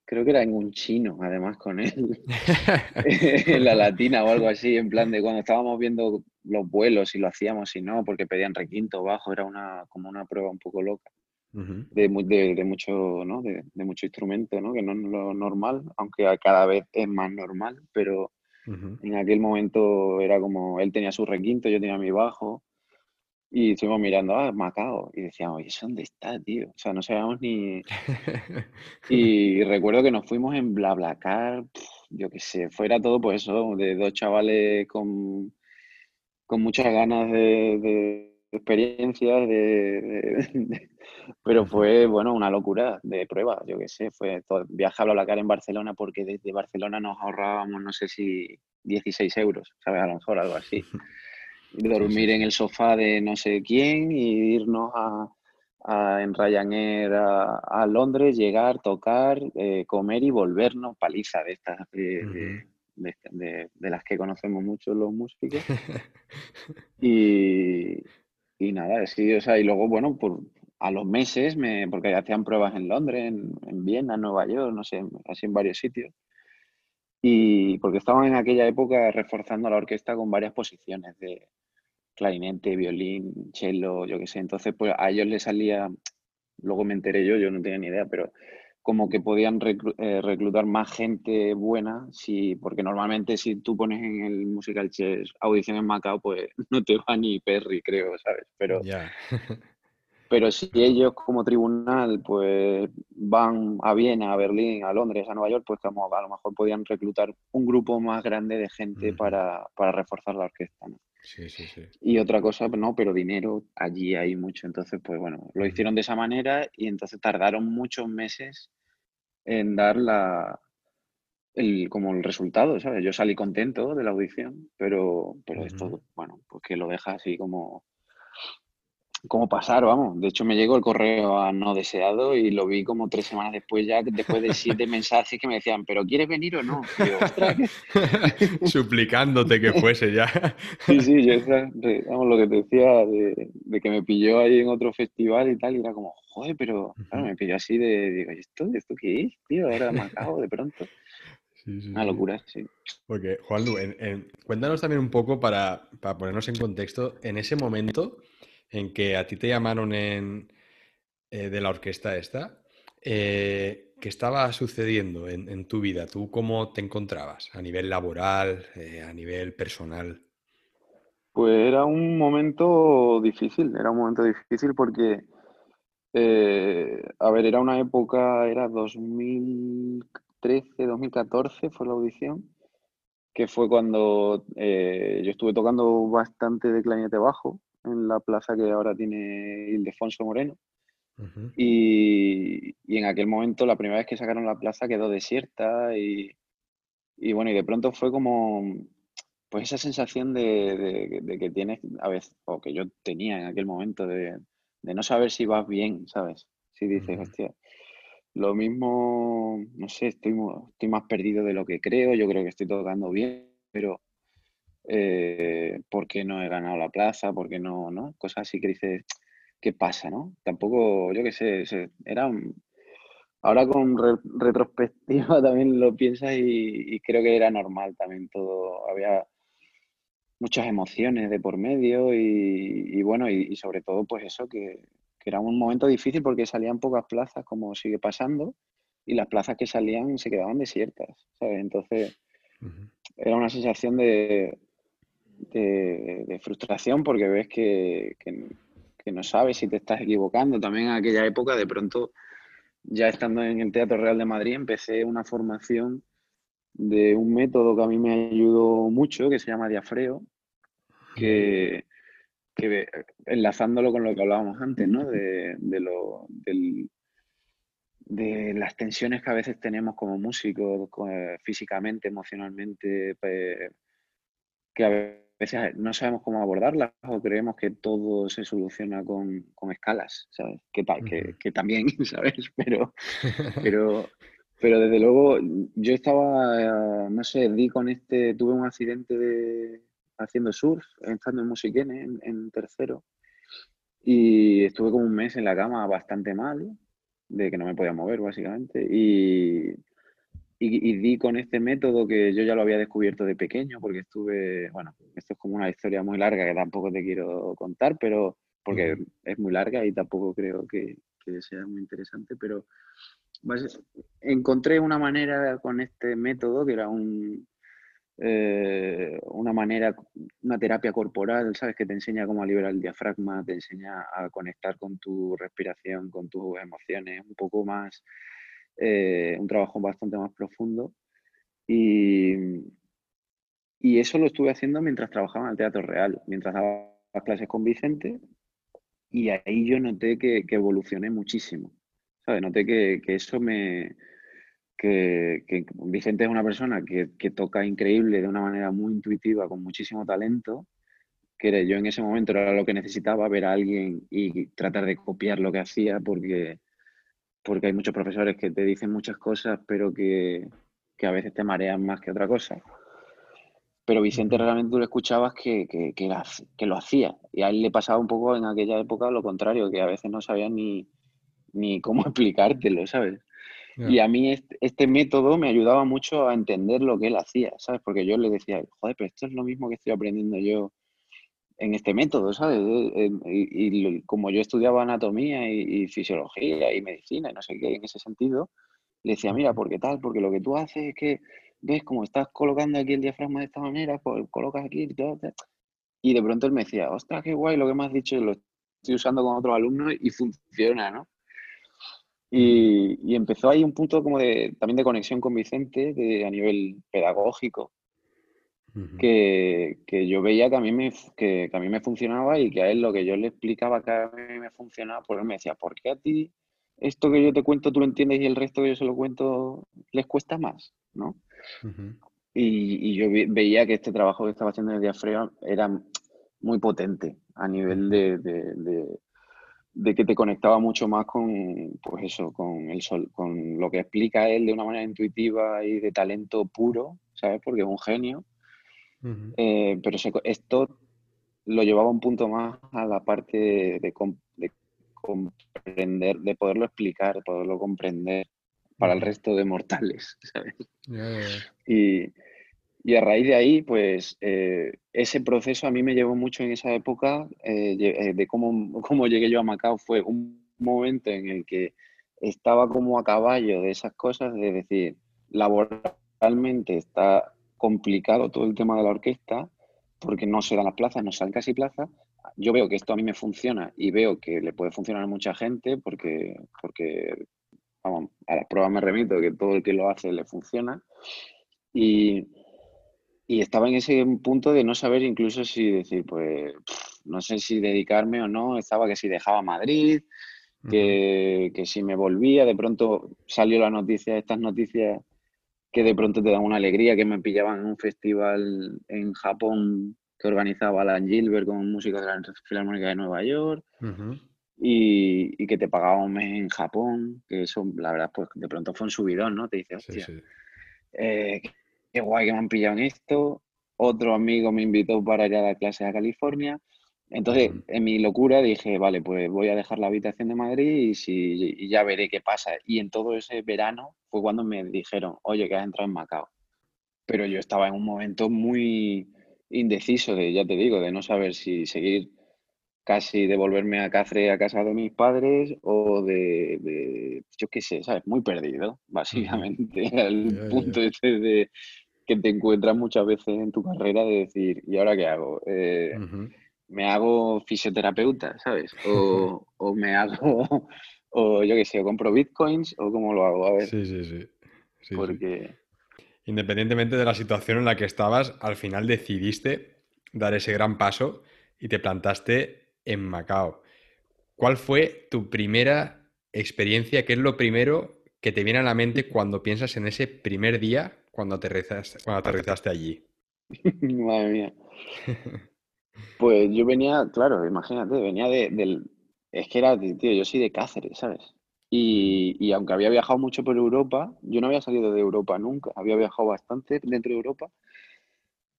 creo que era en un chino, además con él, en la latina o algo así, en plan de cuando estábamos viendo los vuelos, si lo hacíamos, si no, porque pedían requinto bajo, era una como una prueba un poco loca de, de, mucho, ¿no? De, mucho instrumento, ¿no? que no es lo normal, aunque cada vez es más normal, pero en aquel momento era como, él tenía su requinto, yo tenía mi bajo, y estuvimos mirando, ah, Macao, y decíamos, ¿y eso dónde está, tío? O sea, no sabíamos ni... y recuerdo que nos fuimos en BlaBlaCar, yo qué sé, fuera todo pues eso, de dos chavales con, con muchas ganas de experiencias, de, pero fue, bueno, una locura de pruebas, yo qué sé, fue todo, viaje a cara en Barcelona porque desde Barcelona nos ahorrábamos, no sé si 16 euros, ¿sabes? A lo mejor algo así. Dormir en el sofá de no sé quién y irnos a, a en Ryanair a, Londres, llegar, tocar, eh, comer y volvernos, paliza de estas, de, las que conocemos mucho los músicos. y, y nada, sí, o sea, y luego, bueno, por, a los meses, me, porque hacían pruebas en Londres, en, en Viena, en Nueva York, no sé, así en varios sitios. Y porque estaban en aquella época reforzando la orquesta con varias posiciones de clarinete, violín, cello, yo qué sé. Entonces, pues a ellos les salía, luego me enteré yo, yo no tenía ni idea, pero como que podían eh, reclutar más gente buena, si, porque normalmente si tú pones en el Musical Chess audición en Macao, pues no te va ni Perry, creo, ¿sabes? Pero, pero si ellos como tribunal pues van a Viena, a Berlín, a Londres, a Nueva York, pues como a lo mejor podían reclutar un grupo más grande de gente para, para, reforzar la orquesta, ¿no? Sí, sí, sí. Y otra cosa, no, pero dinero allí hay mucho. Entonces, pues bueno, lo hicieron de esa manera y entonces tardaron muchos meses en dar la, el, como el resultado, ¿sabes? Yo salí contento de la audición, pero, pero esto, bueno, pues que lo deja así como como pasar, vamos. De hecho, me llegó el correo a no deseado y lo vi como tres semanas después, ya después de siete mensajes que me decían, ¿pero quieres venir o no? Suplicándote que fuese ya. sí, sí, yo vamos, lo que te decía de, que me pilló ahí en otro festival y tal, y era como, joder, pero claro, me pilló así de, digo, ¿esto, ¿esto qué es, tío? Ahora me acabo de pronto. Una locura, sí. Porque, Juan, cuéntanos también un poco para, para ponernos en contexto, en ese momento en que a ti te llamaron en, eh, de la orquesta esta, eh, ¿qué estaba sucediendo en, tu vida? ¿Tú cómo te encontrabas a nivel laboral, eh, a nivel personal? Pues era un momento difícil, era un momento difícil porque, a ver, era una época, era 2013, 2014 fue la audición, que fue cuando yo estuve tocando bastante de clarinete bajo en la plaza que ahora tiene Ildefonso Moreno. y, en aquel momento, la primera vez que sacaron la plaza quedó desierta y, bueno, y de pronto fue como, pues esa sensación de, que tienes, a veces, o que yo tenía en aquel momento, de, no saber si vas bien, ¿sabes? Si dices, hostia, lo mismo, no sé, estoy, estoy más perdido de lo que creo, yo creo que estoy tocando bien, pero eh, ¿por qué no he ganado la plaza? ¿Por qué no? ¿no? Cosas así que dices, ¿qué pasa? ¿no? Tampoco, yo qué sé, era Ahora con retrospectiva también lo piensas y, creo que era normal también todo. Había muchas emociones de por medio y, bueno, y, sobre todo pues eso, que, era un momento difícil porque salían pocas plazas como sigue pasando y las plazas que salían se quedaban desiertas, ¿sabes? Entonces era una sensación de, de, frustración porque ves que, no sabes si te estás equivocando. También en aquella época, de pronto, ya estando en el Teatro Real de Madrid, empecé una formación de un método que a mí me ayudó mucho, que se llama diafreo, que, enlazándolo con lo que hablábamos antes, ¿no? De, lo, de las tensiones que a veces tenemos como músicos, físicamente, emocionalmente, que a veces veces no sabemos cómo abordarlas o creemos que todo se soluciona con, escalas, ¿sabes? Que, que, que, también, ¿sabes? Pero, pero, pero desde luego yo estaba, no sé, di con este, tuve un accidente de, haciendo surf, estando en Musiquene, en, en tercero, y estuve como un mes en la cama bastante mal, de que no me podía mover básicamente, y y, di con este método que yo ya lo había descubierto de pequeño, porque estuve, bueno, esto es como una historia muy larga que tampoco te quiero contar, pero porque es muy larga y tampoco creo que, que sea muy interesante, pero encontré una manera con este método que era un, eh, una manera, una terapia corporal, ¿sabes? Que te enseña cómo liberar el diafragma, te enseña a conectar con tu respiración, con tus emociones, un poco más eh, un trabajo bastante más profundo. Y, y eso lo estuve haciendo mientras trabajaba en el Teatro Real, mientras daba clases con Vicente y ahí yo noté que, que evolucioné muchísimo. ¿sabes? Noté que, que eso me, que, Vicente es una persona que, que, toca increíble de una manera muy intuitiva, con muchísimo talento, que yo en ese momento era lo que necesitaba, ver a alguien y tratar de copiar lo que hacía, porque, porque hay muchos profesores que te dicen muchas cosas, pero que, que a veces te marean más que otra cosa. Pero Vicente realmente tú lo escuchabas que, que, que, lo hacía. Y a él le pasaba un poco en aquella época lo contrario, que a veces no sabía ni, ni cómo explicártelo, ¿sabes? Y a mí este, método me ayudaba mucho a entender lo que él hacía, ¿sabes? Porque yo le decía, joder, pero esto es lo mismo que estoy aprendiendo yo en este método, ¿sabes? Eh, y, como yo estudiaba anatomía y, fisiología y medicina y no sé qué, en ese sentido, le decía, mira, ¿por qué tal? Porque lo que tú haces es que, ves, como estás colocando aquí el diafragma de esta manera, pues colocas aquí y. Y de pronto él me decía, ostras, qué guay lo que me has dicho, lo estoy usando con otros alumnos y funciona, ¿no? Y, empezó ahí un punto como de, también de conexión con Vicente de, a nivel pedagógico, que, que, yo veía que a, mí me, que, a mí me funcionaba y que a él lo que yo le explicaba que a mí me funcionaba, pues él me decía, ¿por qué a ti esto que yo te cuento tú lo entiendes y el resto que yo se lo cuento les cuesta más? ¿no? y, y, yo veía que este trabajo que estaba haciendo en el diafragma era muy potente a nivel de, de que te conectaba mucho más con, pues eso, con el sol, con lo que explica él de una manera intuitiva y de talento puro, ¿sabes? Porque es un genio. Eh, pero esto lo llevaba un punto más a la parte de, comprender, de poderlo explicar, de poderlo comprender para el resto de mortales, ¿sabes? Y, y a raíz de ahí, pues eh, ese proceso a mí me llevó mucho en esa época eh, de cómo, cómo, llegué yo a Macao. Fue un momento en el que estaba como a caballo de esas cosas, de decir, laboralmente está complicado todo el tema de la orquesta, porque no se dan las plazas, no salen casi plazas. Yo veo que esto a mí me funciona y veo que le puede funcionar a mucha gente porque, porque vamos, a las pruebas me remito que todo el que lo hace le funciona. Y, y estaba en ese punto de no saber incluso si decir, pues, no sé si dedicarme o no. Estaba que si dejaba Madrid, que, que, si me volvía, de pronto salió la noticia, estas noticias que de pronto te dan una alegría, que me pillaban en un festival en Japón que organizaba Alan Gilbert con música de la Filarmónica de Nueva York. y, y, que te pagaba un mes en Japón, que eso, la verdad, pues de pronto fue un subidón, ¿no? Te dice, hostia, eh, qué guay que me han pillado en esto. Otro amigo me invitó para ir a dar clases a California. Entonces, en mi locura dije, vale, pues voy a dejar la habitación de Madrid y, si, ya veré qué pasa. Y en todo ese verano fue cuando me dijeron, oye, que has entrado en Macao. Pero yo estaba en un momento muy indeciso de, ya te digo, de no saber si seguir casi devolverme a Cáceres a casa de mis padres o de, yo qué sé, ¿sabes? Muy perdido, básicamente, al punto este de que te encuentras muchas veces en tu carrera de decir, ¿y ahora qué hago? Eh, ¿Me hago fisioterapeuta, ¿sabes? O, o me hago, o yo qué sé, o compro bitcoins o cómo lo hago, a ver. Sí, sí, sí. sí Porque... Independientemente de la situación en la que estabas, al final decidiste dar ese gran paso y te plantaste en Macao. ¿Cuál fue tu primera experiencia? ¿Qué es lo primero que te viene a la mente cuando piensas en ese primer día cuando aterrizaste, cuando aterrizaste allí? Madre mía. Pues yo venía, claro, imagínate, venía de, del... Es que era, tío, yo soy de Cáceres, ¿sabes? Y, y, aunque había viajado mucho por Europa, yo no había salido de Europa nunca, había viajado bastante dentro de Europa,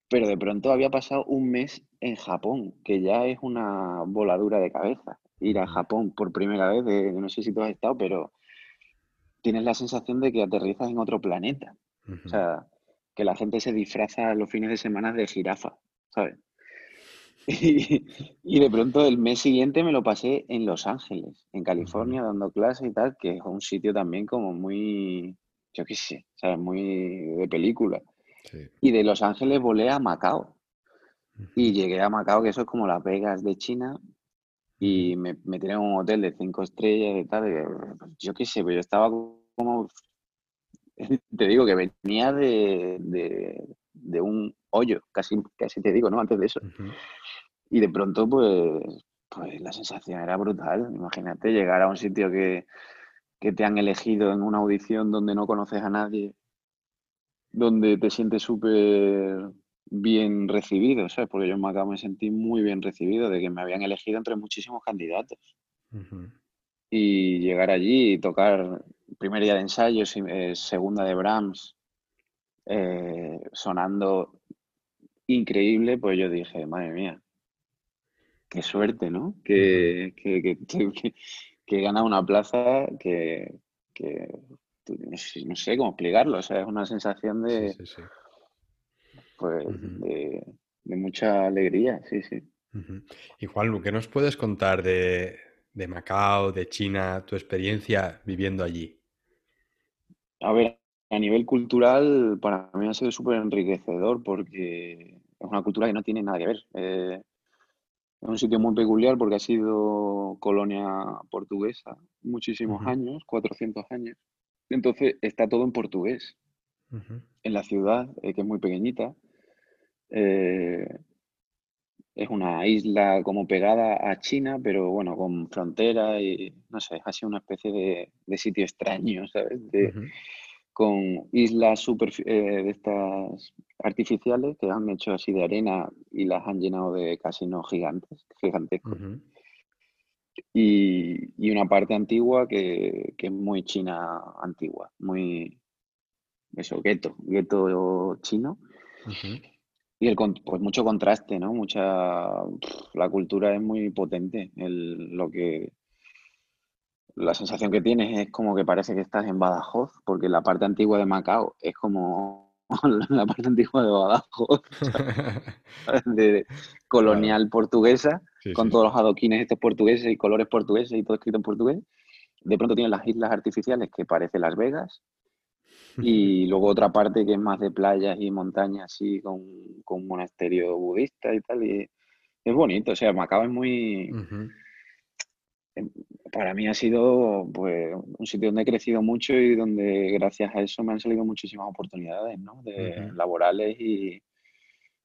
pero de pronto había pasado un mes en Japón, que ya es una voladura de cabeza. Ir a Japón por primera vez, no sé si tú has estado, pero tienes la sensación de que aterrizas en otro planeta. O sea, que la gente se disfraza los fines de semana de jirafa, ¿sabes? Y, de pronto el mes siguiente me lo pasé en Los Ángeles, en California, dando clases y tal, que es un sitio también como muy, yo qué sé, ¿sabes? Muy de película. Y de Los Ángeles volé a Macao. Y llegué a Macao, que eso es como Las Vegas de China, y me, me tiré en un hotel de cinco estrellas y tal. Pues, yo qué sé, pero yo estaba como. Te digo que venía de, de, un hoyo, casi, casi te digo, ¿no? Antes de eso. Y de pronto, pues, Pues la sensación era brutal. Imagínate llegar a un sitio que, que te han elegido en una audición donde no conoces a nadie, donde te sientes súper bien recibido, ¿sabes? Porque yo en Macao me sentí muy bien recibido de que me habían elegido entre muchísimos candidatos. Y llegar allí y tocar primer día de ensayo, eh, segunda de Brahms, eh, sonando increíble, pues yo dije, madre mía, qué suerte, ¿no? Que, que, he ganado una plaza que, no, sé, cómo explicarlo, o sea, es una sensación de, Pues, de, mucha alegría, sí, sí. Y Juan, ¿qué nos puedes contar de, de Macao, de China, tu experiencia viviendo allí? A ver, a nivel cultural, para mí ha sido súper enriquecedor porque es una cultura que no tiene nada que ver. Eh, es un sitio muy peculiar porque ha sido colonia portuguesa muchísimos años, 400 años. Entonces está todo en portugués. En la ciudad, eh, que es muy pequeñita, eh, es una isla como pegada a China, pero bueno, con frontera y no sé, ha sido una especie de, sitio extraño, ¿sabes? Con islas super, eh, de estas artificiales que han hecho así de arena y las han llenado de casinos gigantes, gigantescos. y, una parte antigua que, es muy China antigua, muy eso, gueto, gueto chino. Y el, pues mucho contraste, ¿no? Mucha. La cultura es muy potente. lo que. La sensación que tienes es como que parece que estás en Badajoz, porque la parte antigua de Macao es como la parte antigua de Badajoz, de colonial portuguesa, con todos los adoquines estos portugueses y colores portugueses y todo escrito en portugués. De pronto tienes las islas artificiales que parece Las Vegas, y luego otra parte que es más de playas y montañas, así, con, con un monasterio budista y tal. Y es bonito, o sea, Macao es muy... para mí ha sido pues, un sitio donde he crecido mucho y donde gracias a eso me han salido muchísimas oportunidades, ¿no? De laborales y,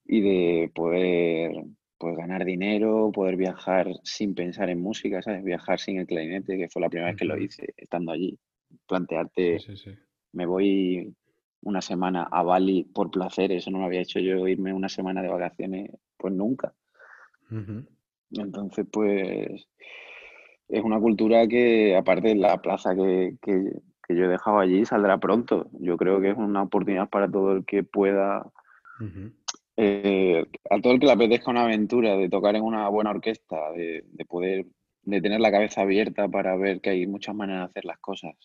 y de poder pues, ganar dinero, poder viajar sin pensar en música, ¿sabes? Viajar sin el clarinete, que fue la primera vez que lo hice, estando allí. Plantearte me voy una semana a Bali por placer, eso no lo había hecho yo, irme una semana de vacaciones, pues nunca. Entonces, pues es una cultura que, aparte de la plaza que, yo he dejado allí, saldrá pronto. Yo creo que es una oportunidad para todo el que pueda, eh, a todo el que le apetezca una aventura, de tocar en una buena orquesta, de, de poder, de tener la cabeza abierta para ver que hay muchas maneras de hacer las cosas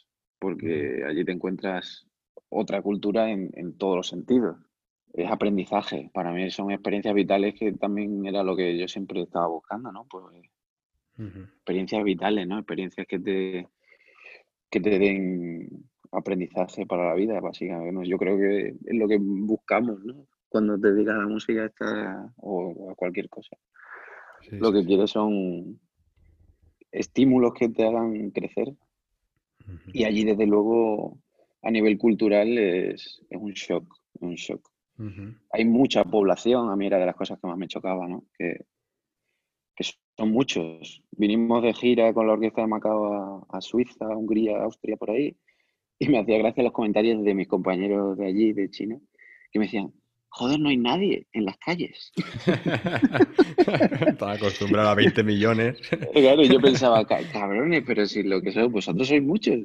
porque allí te encuentras otra cultura en, todos los sentidos. Es aprendizaje. Para mí son experiencias vitales que también era lo que yo siempre estaba buscando, ¿no? Pues, experiencias vitales, ¿no? Experiencias que te, que te den aprendizaje para la vida, básicamente. Yo creo que es lo que buscamos, ¿no? Cuando te dedicas a la música o, a cualquier cosa. lo que quieres son estímulos que te hagan crecer y allí, desde luego, a nivel cultural es, un shock, un shock. Hay mucha población, a mí era de las cosas que más me chocaba, ¿no? Que, son muchos. Vinimos de gira con la orquesta de Macao a, Suiza, Hungría, Austria, por ahí, y me hacía gracia los comentarios de mis compañeros de allí, de China, que me decían, joder, no hay nadie en las calles. Estaba acostumbrado a 20 millones. Claro, yo pensaba, cabrones, pero si lo que sois, vosotros sois muchos.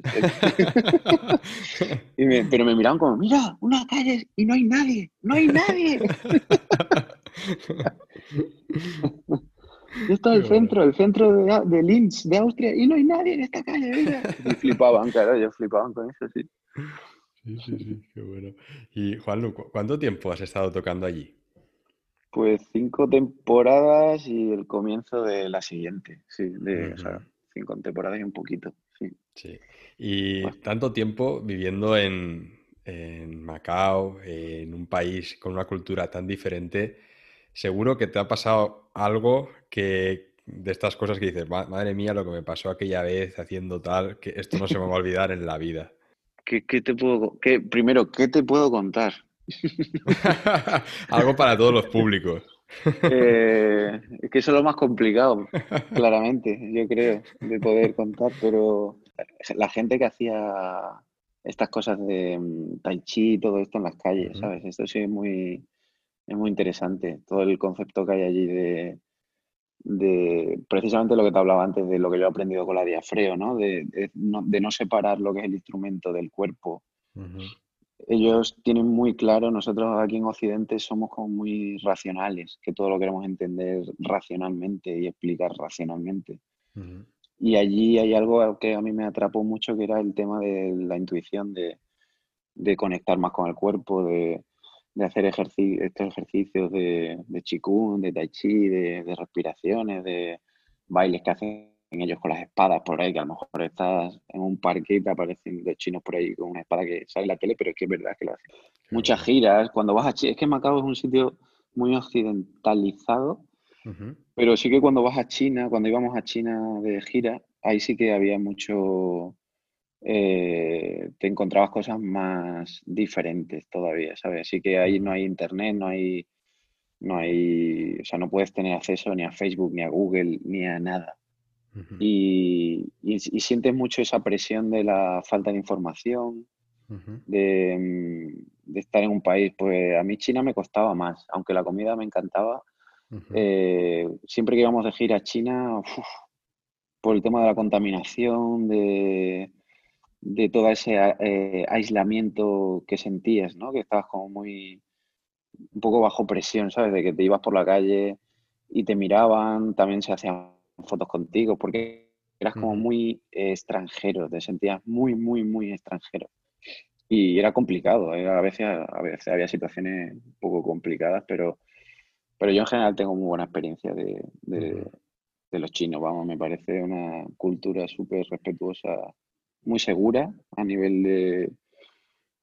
pero me miraban como, mira, una calle y no hay nadie, no hay nadie. Yo estaba el centro, el centro de, de Linz, de Austria, y no hay nadie en esta calle, mira. Y flipaban, claro, ellos flipaban con eso, sí. Sí, sí, sí, qué bueno. Y Juanlu, ¿cuánto tiempo has estado tocando allí? Pues cinco temporadas y el comienzo de la siguiente, sí, de, o sea, cinco temporadas y un poquito, sí. Sí. Y tanto tiempo viviendo en, Macao, en un país con una cultura tan diferente, seguro que te ha pasado algo que de estas cosas que dices, madre mía, lo que me pasó aquella vez haciendo tal, que esto no se me va a olvidar en la vida. ¿Qué, te puedo, qué, primero, ¿qué te puedo contar? Algo para todos los públicos. Eh, es que eso es lo más complicado, claramente, yo creo, de poder contar, pero la gente que hacía estas cosas de mm, tai chi y todo esto en las calles, ¿sabes? Esto sí es muy, es muy interesante, todo el concepto que hay allí de, de precisamente lo que te hablaba antes, de lo que yo he aprendido con la diafreo, ¿no? De, no, separar lo que es el instrumento del cuerpo. Ellos tienen muy claro, nosotros aquí en Occidente somos como muy racionales, que todo lo queremos entender racionalmente y explicar racionalmente. Y allí hay algo que a mí me atrapó mucho, que era el tema de la intuición, de, de conectar más con el cuerpo, de, de hacer ejercicio, estos ejercicios de, de chikung, de tai chi, de, respiraciones, de bailes que hacen ellos con las espadas por ahí, que a lo mejor estás en un parque y te aparecen los chinos por ahí con una espada que sale en la tele, pero es que es verdad que lo hacen. Muchas giras, cuando vas a China, es que Macao es un sitio muy occidentalizado, pero sí que cuando vas a China, cuando íbamos a China de gira, ahí sí que había mucho eh, te encontrabas cosas más diferentes todavía, ¿sabes? Así que ahí no hay internet, no hay, no hay, o sea, no puedes tener acceso ni a Facebook, ni a Google, ni a nada. y, y, sientes mucho esa presión de la falta de información, de, mm, de, estar en un país. Pues a mí China me costaba más, aunque la comida me encantaba. Eh, siempre que íbamos de gira a China, por el tema de la contaminación, de, de todo ese eh, aislamiento que sentías, ¿no? Que estabas como muy, un poco bajo presión, ¿sabes? De que te ibas por la calle y te miraban, también se hacían fotos contigo, porque eras como muy extranjero, te sentías muy, muy, muy extranjero. Y era complicado, ¿eh? a, veces, a veces había situaciones un poco complicadas, pero, pero yo en general tengo muy buena experiencia de, de los chinos, vamos, me parece una cultura súper respetuosa muy segura a nivel de,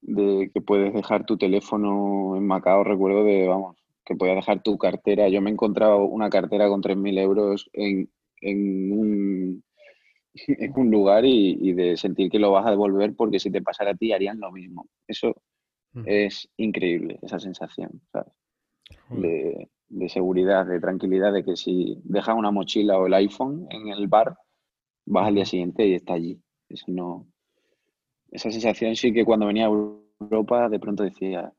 de que puedes dejar tu teléfono en Macao. Recuerdo de, vamos, que podías dejar tu cartera. Yo me he encontrado una cartera con 3.000 euros en, en, un, en un lugar y, de sentir que lo vas a devolver porque si te pasara a ti harían lo mismo. Eso es increíble, esa sensación, ¿sabes? De, de, seguridad, de tranquilidad, de que si dejas una mochila o el iPhone en el bar, vas al día siguiente y está allí. Eso no. Esa sensación sí que cuando venía a Europa de pronto decía,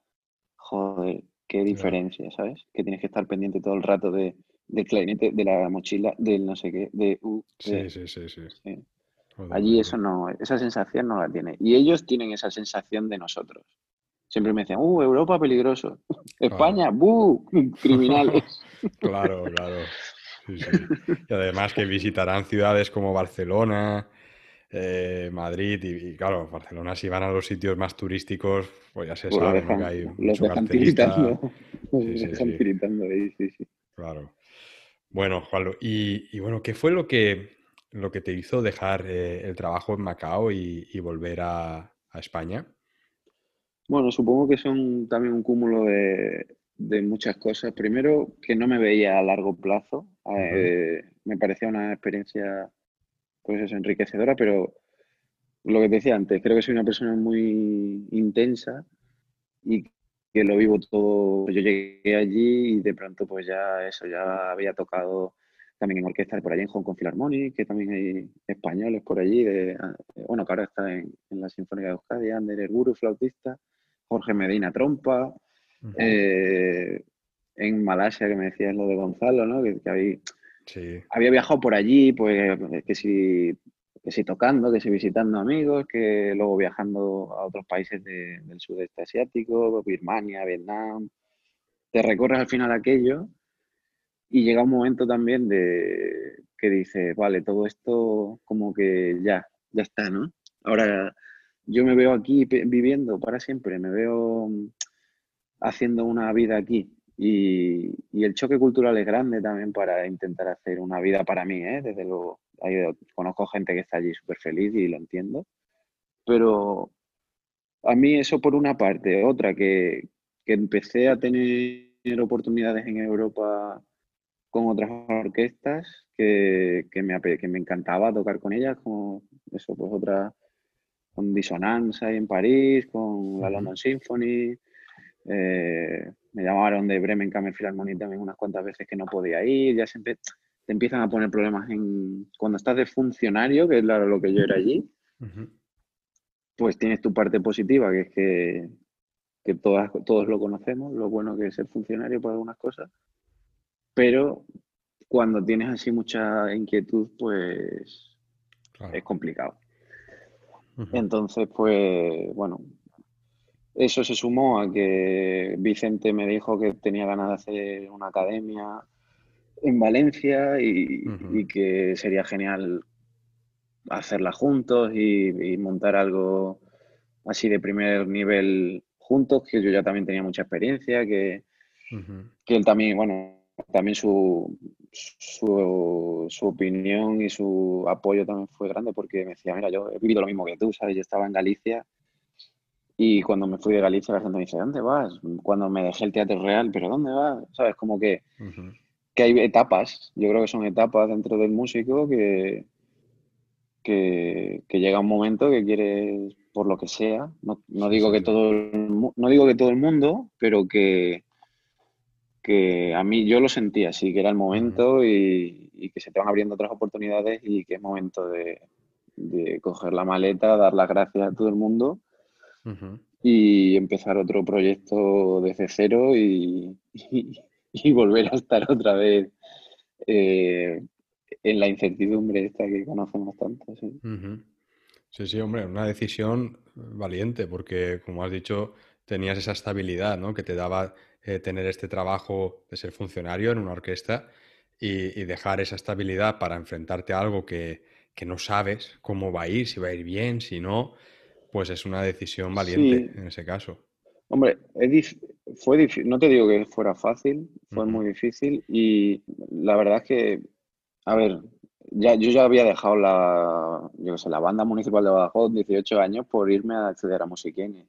joder, qué diferencia, ¿sabes? Que tienes que estar pendiente todo el rato de, del clarinete, de la mochila, del no sé qué, de uh, sí, sí, sí, sí, Allí eso no, esa sensación no la tiene. Y ellos tienen esa sensación de nosotros. Siempre me decían, uh, Europa peligroso. España, buh, criminales. claro, claro. Y además que visitarán ciudades como Barcelona, eh, Madrid y, claro, Barcelona si van a los sitios más turísticos, pues ya se pues sabe que hay mucho dejan tiritando. Sí, sí, tiritando ahí, sí, sí. Claro. Bueno, Juan, y, bueno, ¿qué fue lo que, lo que te hizo dejar eh, el trabajo en Macao y, volver a, España? Bueno, supongo que son también un cúmulo de, muchas cosas. Primero, que no me veía a largo plazo. Eh, me parecía una experiencia pues es enriquecedora, pero lo que te decía antes, creo que soy una persona muy intensa y que lo vivo todo. Yo llegué allí y de pronto pues ya eso, ya había tocado también en orquesta por allí en Hong Kong Philharmonic, que también hay españoles por allí, de, bueno, que ahora está en, la Sinfónica de Euskadi, Ander Guru, flautista, Jorge Medina, trompa, eh, en Malasia, que me decías lo de Gonzalo, ¿no? Que, que había, viajado por allí, pues que si, que si tocando, que si visitando amigos, que luego viajando a otros países del sudeste asiático, Birmania, Vietnam. Te recorres al final aquello y llega un momento también de que dices, vale, todo esto como que ya, ya está, ¿no? Ahora yo me veo aquí viviendo para siempre, me veo haciendo una vida aquí y, el choque cultural es grande también para intentar hacer una vida para mí, ¿eh? Desde luego, conozco gente que está allí súper feliz y lo entiendo. Pero a mí eso por una parte. Otra, que, empecé a tener oportunidades en Europa con otras orquestas que, me, que me encantaba tocar con ellas, como eso, pues otra, con Disonance ahí en París, con la London Symphony, Eh, me llamaron de Bremen Camel Philharmonic también unas cuantas veces que no podía ir, ya siempre te empiezan a poner problemas en cuando estás de funcionario, que es lo que yo era allí, pues tienes tu parte positiva, que es que, que todas, todos lo conocemos, lo bueno que es ser funcionario por algunas cosas, pero cuando tienes así mucha inquietud, pues es complicado. Entonces, pues bueno, eso se sumó a que Vicente me dijo que tenía ganas de hacer una academia en Valencia y, que sería genial hacerla juntos y, montar algo así de primer nivel juntos, que yo ya también tenía mucha experiencia, que, que él también, bueno, también su, su, su, opinión y su apoyo también fue grande porque me decía, mira, yo he vivido lo mismo que tú, ¿sabes? Yo estaba en Galicia y cuando me fui de Galicia la gente me dice, ¿dónde vas? Cuando me dejé el Teatro Real, ¿pero dónde vas? ¿Sabes? Como que, que hay etapas, yo creo que son etapas dentro del músico que, que, llega un momento que quieres, por lo que sea, no, no digo, que todo no digo que todo el mundo, pero que que a mí yo lo sentía así, que era el momento y, que se te van abriendo otras oportunidades y que es momento de, coger la maleta, dar las gracias a todo el mundo y empezar otro proyecto desde cero y, volver a estar otra vez eh, en la incertidumbre esta que conocemos tanto. Sí. sí, sí, hombre, una decisión valiente porque, como has dicho, tenías esa estabilidad ¿no? que te daba eh, tener este trabajo de ser funcionario en una orquesta y, dejar esa estabilidad para enfrentarte a algo que, no sabes cómo va a ir, si va a ir bien, si no, pues es una decisión valiente en ese caso. Hombre, fue difícil, no te digo que fuera fácil, fue muy difícil y la verdad es que, a ver, ya, yo ya había dejado la, yo sé, la banda municipal de Badajoz 18 años por irme a estudiar a Musiquene.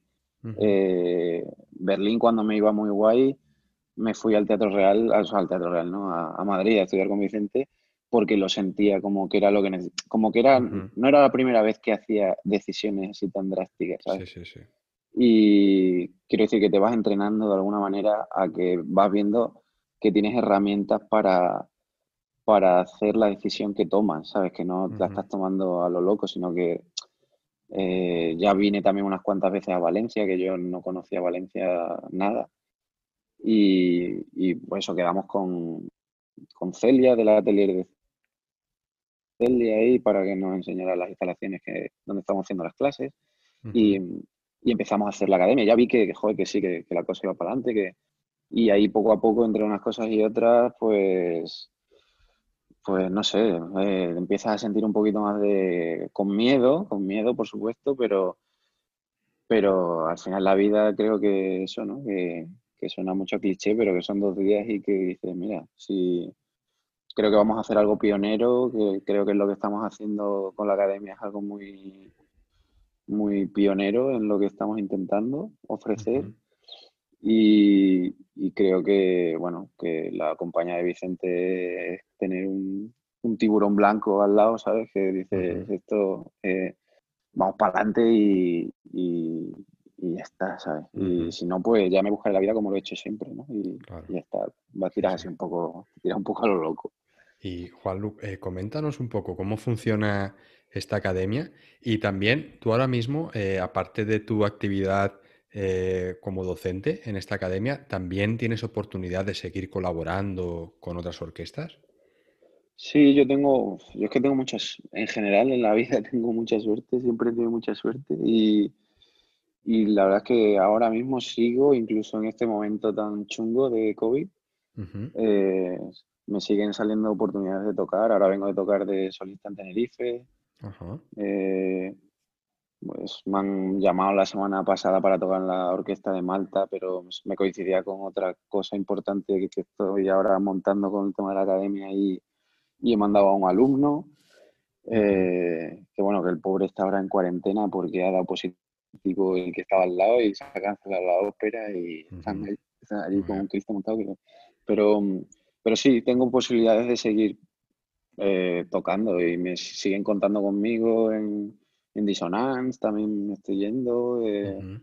Eh, Berlín, cuando me iba muy guay, me fui al Teatro Real, al, Teatro Real, ¿no? A, Madrid a estudiar con Vicente, porque lo sentía como que era lo que como que era, no era la primera vez que hacía decisiones así tan drásticas, ¿sabes? Sí, sí, sí. Y quiero decir que te vas entrenando de alguna manera a que vas viendo que tienes herramientas para, para hacer la decisión que tomas, ¿sabes? Que no la estás tomando a lo loco, sino que eh, ya vine también unas cuantas veces a Valencia, que yo no conocía Valencia nada. Y, y pues eso, quedamos con, con Celia del atelier de Celia ahí para que nos enseñara las instalaciones que, donde estamos haciendo las clases. y, y, empezamos a hacer la academia. Ya vi que, joder, que sí, que, que la cosa iba para adelante. Que, y ahí poco a poco, entre unas cosas y otras, pues pues no sé, eh, empiezas a sentir un poquito más de con miedo, con miedo por supuesto, pero, pero al final la vida creo que eso, ¿no? Que, suena mucho cliché, pero que son dos días y que dices, mira, si creo que vamos a hacer algo pionero, que creo que es lo que estamos haciendo con la academia es algo muy, muy pionero en lo que estamos intentando ofrecer. Y, creo que, bueno, que la compañía de Vicente es tener un, tiburón blanco al lado, ¿sabes? Que dice, esto, eh, vamos para adelante y, ya está, ¿sabes? Y si no, pues ya me buscaré la vida como lo he hecho siempre, ¿no? Y, ya está, va a tirar así un poco, tirar un poco a lo loco. Y Juan, eh, coméntanos un poco cómo funciona esta academia y también tú ahora mismo, eh, aparte de tu actividad eh, como docente en esta academia, ¿también tienes oportunidad de seguir colaborando con otras orquestas? Sí, yo tengo, yo es que tengo muchas, en general en la vida tengo mucha suerte, siempre he tenido mucha suerte y, la verdad es que ahora mismo sigo, incluso en este momento tan chungo de COVID, eh, me siguen saliendo oportunidades de tocar, ahora vengo de tocar de solista en Tenerife, eh, pues me han llamado la semana pasada para tocar en la orquesta de Malta, pero me coincidía con otra cosa importante que estoy ahora montando con el tema de la academia y, y he mandado a un alumno. Eh, que bueno, que el pobre está ahora en cuarentena porque ha dado positivo el que estaba al lado y se ha cancelado la ópera y están allí, con un Cristo montado. Pero, pero sí, tengo posibilidades de seguir eh, tocando y me siguen contando conmigo en en Dissonance también me estoy yendo. Eh,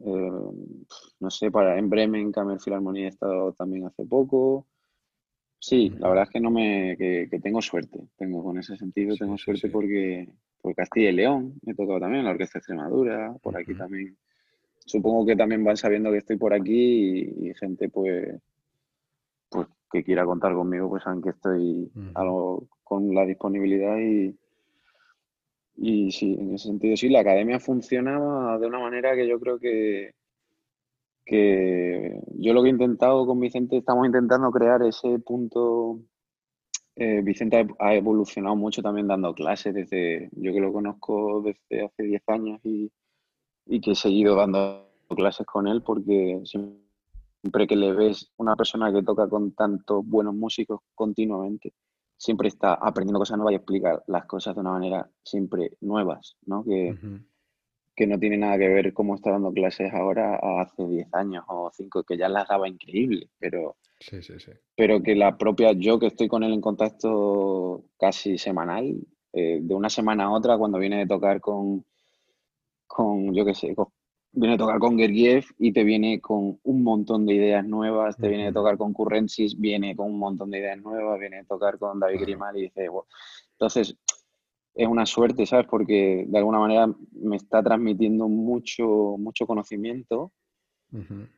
Eh, no sé, para en Bremen, Camel Philharmonia he estado también hace poco. Sí, la verdad es que no me que, tengo suerte, tengo con ese sentido tengo suerte porque por Castilla y León me he tocado también la Orquesta Extremadura, por aquí también. Supongo que también van sabiendo que estoy por aquí y, gente pues pues que quiera contar conmigo, pues saben que estoy con la disponibilidad y, y sí, en ese sentido sí, la academia funciona de una manera que yo creo que, que yo lo que he intentado con Vicente, estamos intentando crear ese punto. Eh, Vicente ha evolucionado mucho también dando clases desde, yo que lo conozco desde hace 10 años y, y que he seguido dando clases con él porque siempre que le ves una persona que toca con tantos buenos músicos continuamente, siempre está aprendiendo cosas nuevas y explica las cosas de una manera siempre nuevas, ¿no? Que, que no tiene nada que ver cómo está dando clases ahora hace 10 años o 5, que ya las daba increíble, pero, pero que la propia yo que estoy con él en contacto casi semanal, eh, de una semana a otra, cuando viene de tocar con, con yo qué sé, viene a tocar con Gergiev y te viene con un montón de ideas nuevas, te viene a tocar con Currencis, viene con un montón de ideas nuevas, viene a tocar con David Grimal y dice, entonces es una suerte, ¿sabes? Porque de alguna manera me está transmitiendo mucho, mucho conocimiento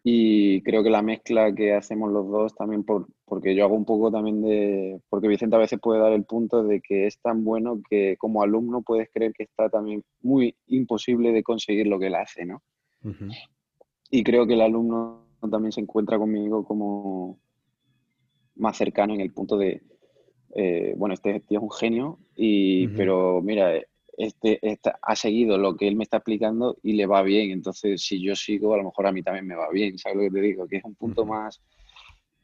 y creo que la mezcla que hacemos los dos también, por, porque yo hago un poco también de, porque Vicente a veces puede dar el punto de que es tan bueno que como alumno puedes creer que está también muy imposible de conseguir lo que él hace, ¿no? Y creo que el alumno también se encuentra conmigo como más cercano en el punto de, eh, bueno, este tío es un genio, y, pero mira, este, ha seguido lo que él me está explicando y le va bien. Entonces, si yo sigo, a lo mejor a mí también me va bien. ¿Sabes lo que te digo? Que es un punto más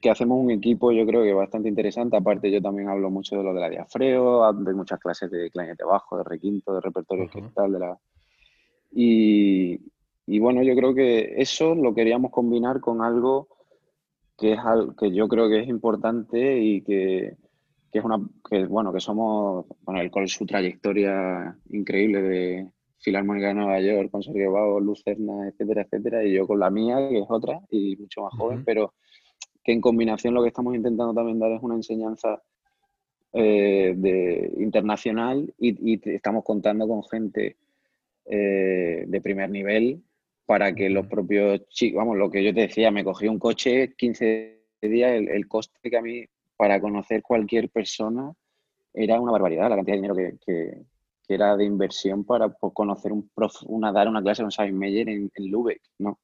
que hacemos un equipo, yo creo que bastante interesante. Aparte, yo también hablo mucho de lo de la diafreo, de muchas clases de clarinete bajo, de requinto, de repertorio uh de la. Y, y, bueno, yo creo que eso lo queríamos combinar con algo que es algo que yo creo que es importante y que, que es una, que bueno, que somos, bueno, él con su trayectoria increíble de Filarmónica de Nueva York, con Sergio Bago, Lucerna, etcétera, etcétera, y yo con la mía, que es otra y mucho más joven, pero que en combinación lo que estamos intentando también dar es una enseñanza eh, de, internacional y, estamos contando con gente eh, de primer nivel para que los propios chicos, vamos, lo que yo te decía, me cogí un coche 15 días, el, el coste que a mí para conocer cualquier persona era una barbaridad la cantidad de dinero que, era de inversión para conocer un una, dar una clase con Sabine Meyer en, en Lübeck, ¿no?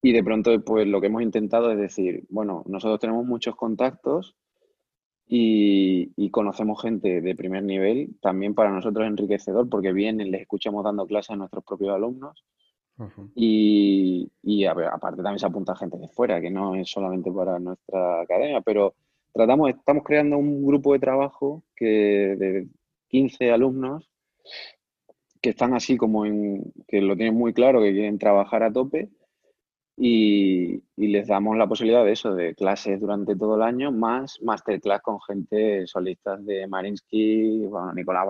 Y de pronto, pues lo que hemos intentado es decir, bueno, nosotros tenemos muchos contactos y, conocemos gente de primer nivel, también para nosotros es enriquecedor porque vienen, les escuchamos dando clases a nuestros propios alumnos y, y aparte también se apunta gente de fuera, que no es solamente para nuestra academia, pero tratamos, estamos creando un grupo de trabajo que de 15 alumnos que están así como en, que lo tienen muy claro, que quieren trabajar a tope y, les damos la posibilidad de eso, de clases durante todo el año, más masterclass con gente solistas de Marinsky, bueno, Nicolás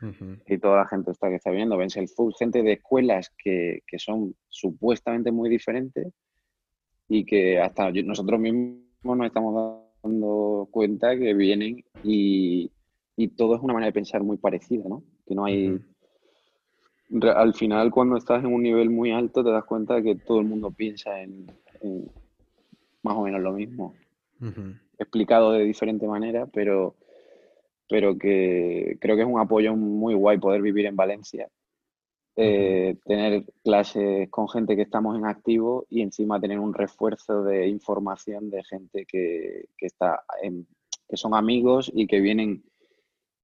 Valerú, y toda la gente está que está viendo, el Full, gente de escuelas que, son supuestamente muy diferentes y que hasta nosotros mismos nos estamos dando cuenta que vienen y, todo es una manera de pensar muy parecida, ¿no? Que no hay... Al final, cuando estás en un nivel muy alto, te das cuenta de que todo el mundo piensa en, más o menos lo mismo. Explicado de diferente manera, pero pero que creo que es un apoyo muy guay poder vivir en Valencia, eh, tener clases con gente que estamos en activo y encima tener un refuerzo de información de gente que, está que son amigos y que vienen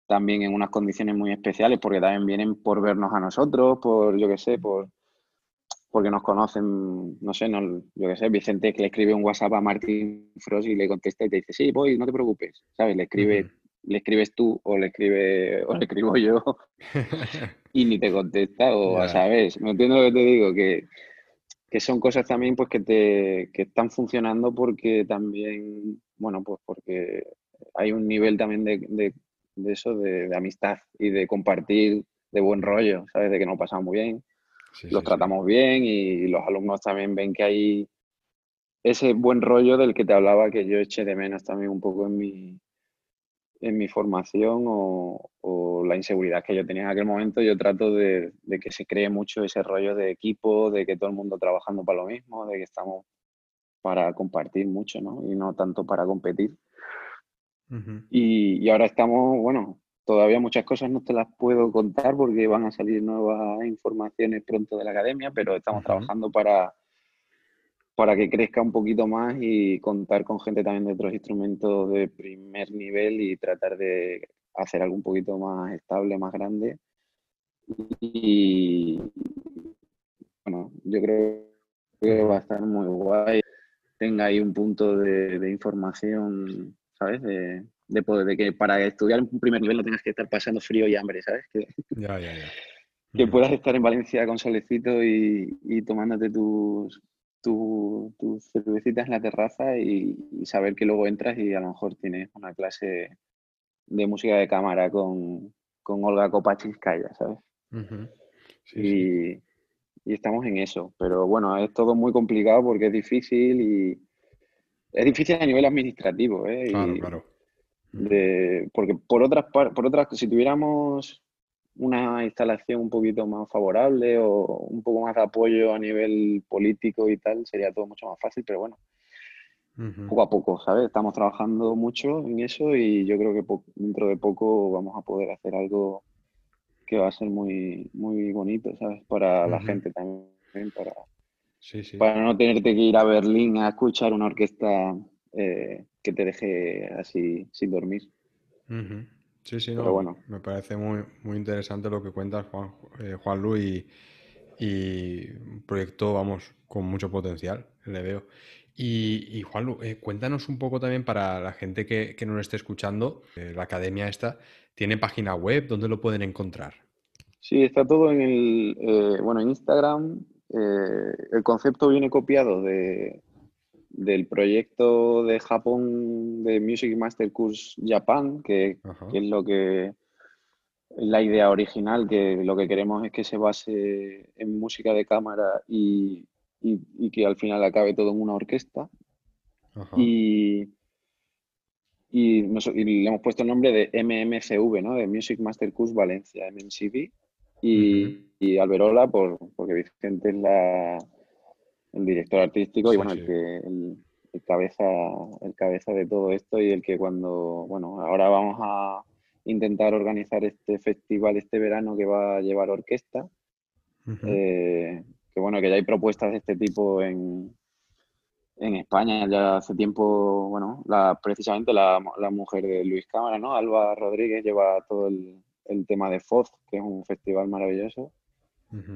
también en unas condiciones muy especiales porque también vienen por vernos a nosotros, por yo qué sé, por porque nos conocen, no sé, no, yo qué sé, Vicente que le escribe un WhatsApp a Martín Frost y le contesta y te dice, sí, voy, no te preocupes, ¿sabes? Le escribe le escribes tú o le escribe o le escribo yo y ni te contesta o a sabes, ¿me entiendes lo que te digo? Que, son cosas también pues que te que están funcionando porque también, bueno, pues porque hay un nivel también de, eso, de, amistad y de compartir de buen rollo, ¿sabes? De que nos pasamos muy bien. los tratamos bien y los alumnos también ven que hay ese buen rollo del que te hablaba que yo eché de menos también un poco en mi, en mi formación o, la inseguridad que yo tenía en aquel momento, yo trato de, que se cree mucho ese rollo de equipo, de que todo el mundo trabajando para lo mismo, de que estamos para compartir mucho, ¿no? Y no tanto para competir. y, ahora estamos, bueno, todavía muchas cosas no te las puedo contar porque van a salir nuevas informaciones pronto de la academia, pero estamos trabajando para para que crezca un poquito más y contar con gente también de otros instrumentos de primer nivel y tratar de hacer algo un poquito más estable, más grande. Y bueno, yo creo que va a estar muy guay. Tenga ahí un punto de, información, ¿sabes? De, de, poder, de que para estudiar en un primer nivel no tengas que estar pasando frío y hambre, ¿sabes? Que, ya, ya, ya. que puedas estar en Valencia con solecito y, y tomándote tus, tu, cervecita en la terraza y, saber que luego entras y a lo mejor tienes una clase de música de cámara con, con Olga Kopachinskaya, ¿sabes? y, estamos en eso. Pero bueno, es todo muy complicado porque es difícil y es difícil a nivel administrativo, ¿eh? Claro, claro. porque por otras, por otras, si tuviéramos una instalación un poquito más favorable o un poco más de apoyo a nivel político y tal, sería todo mucho más fácil, pero bueno, poco a poco, ¿sabes? Estamos trabajando mucho en eso y yo creo que dentro de poco vamos a poder hacer algo que va a ser muy, muy bonito, ¿sabes? Para la gente también, para, para no tenerte que ir a Berlín a escuchar una orquesta eh, que te deje así sin dormir. Sí, sí, no, bueno. me parece muy, muy interesante lo que cuentas, Juan, eh, Juan Luis, y, un proyecto, vamos, con mucho potencial, le veo. Y, Juan Lu, eh, cuéntanos un poco también para la gente que, que nos esté escuchando, eh, la academia esta, ¿tiene página web? ¿Dónde lo pueden encontrar? Sí, está todo en el, bueno, en Instagram. el concepto viene copiado de, del proyecto de Japón de Music Master Course Japan, que, es lo que la idea original, que lo que queremos es que se base en música de cámara y, que al final acabe todo en una orquesta. Y, y, le hemos puesto el nombre de MMCV, ¿no? de Music Master Course Valencia, MMCV. Y, y Alberola, por, porque Vicente es la, el director artístico y bueno, el que el, cabeza, el cabeza de todo esto y el que cuando, bueno, ahora vamos a intentar organizar este festival este verano que va a llevar orquesta. Eh, que bueno, que ya hay propuestas de este tipo en, en España ya hace tiempo, bueno, la, precisamente la, la, mujer de Luis Cámara, ¿no? Alba Rodríguez lleva todo el, el tema de FOZ, que es un festival maravilloso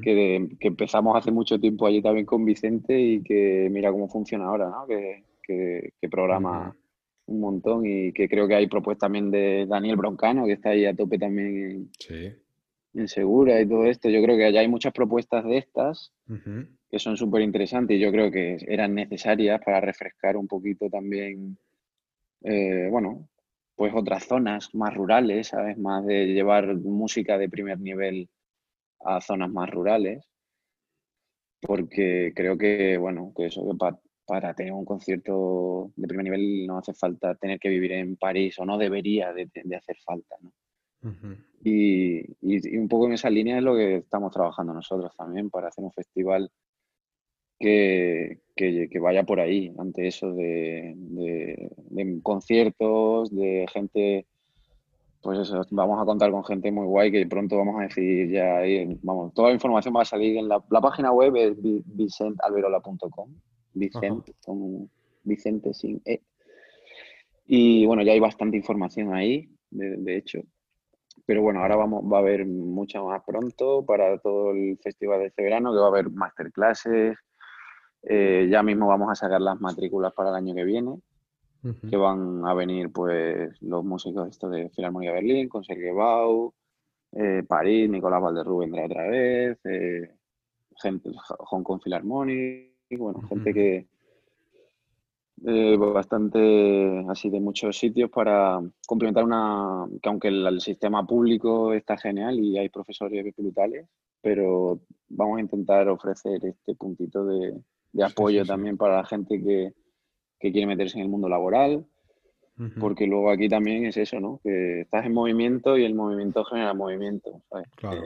que, empezamos hace mucho tiempo allí también con Vicente y que mira cómo funciona ahora, ¿no? Que, programa un montón y que creo que hay propuestas también de Daniel Broncano, que está ahí a tope también en, Segura y todo esto. Yo creo que allá hay muchas propuestas de estas que son súper interesantes y yo creo que eran necesarias para refrescar un poquito también, eh, bueno, pues otras zonas más rurales, ¿sabes? Más de llevar música de primer nivel a zonas más rurales, porque creo que, bueno, que eso que para tener un concierto de primer nivel no hace falta tener que vivir en París o no debería de, hacer falta, ¿no? y, y, un poco en esa línea es lo que estamos trabajando nosotros también para hacer un festival que, que, que vaya por ahí, ante eso de, de conciertos, de gente pues eso, vamos a contar con gente muy guay que pronto vamos a decidir ya ahí, vamos, toda la información va a salir en la, página web es vicentalberola.com, Vicente, Vicente sin E. Y bueno, ya hay bastante información ahí, de, hecho. Pero bueno, ahora vamos, va a haber mucha más pronto para todo el festival de este verano, que va a haber masterclasses. Eh, ya mismo vamos a sacar las matrículas para el año que viene que van a venir pues los músicos estos de Filarmonía Berlín, con Sergio Bau, eh, París, Nicolás Valderrú vendrá otra vez, eh, gente, Hong Kong Philharmonic, bueno, gente que eh, bastante así de muchos sitios para complementar una, que aunque el, sistema público está genial y hay profesores brutales, pero vamos a intentar ofrecer este puntito de, apoyo también para la gente que, quiere meterse en el mundo laboral, porque luego aquí también es eso, ¿no? Que estás en movimiento y el movimiento genera movimiento, ¿sabes? Claro.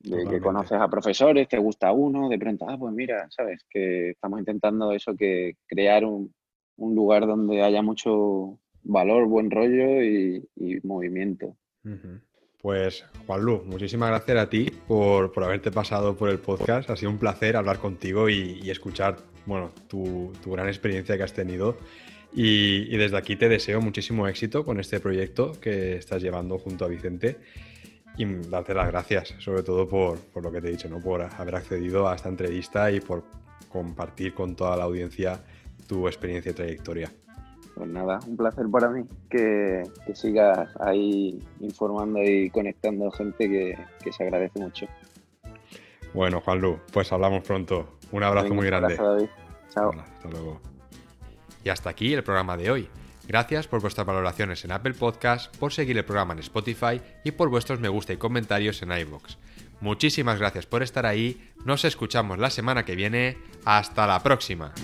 de que conoces a profesores, te gusta uno, de pronto, ah, pues mira, ¿sabes? Que estamos intentando eso, que crear un, lugar donde haya mucho valor, buen rollo y, movimiento. Pues Juanlu, muchísimas gracias a ti por, haberte pasado por el podcast. Ha sido un placer hablar contigo y, escuchar bueno, tu, gran experiencia que has tenido. Y, desde aquí te deseo muchísimo éxito con este proyecto que estás llevando junto a Vicente. Y darte las gracias, sobre todo por, lo que te he dicho, ¿no? por haber accedido a esta entrevista y por compartir con toda la audiencia tu experiencia y trayectoria. Pues nada, un placer para mí que, sigas ahí informando y conectando gente que, se agradece mucho. Bueno, Juanlu, pues hablamos pronto. Un abrazo muy grande. Gracias, David. Chao. hasta luego. Y hasta aquí el programa de hoy. Gracias por vuestras valoraciones en Apple Podcast, por seguir el programa en Spotify y por vuestros me gusta y comentarios en iVoox. Muchísimas gracias por estar ahí, nos escuchamos la semana que viene, hasta la próxima.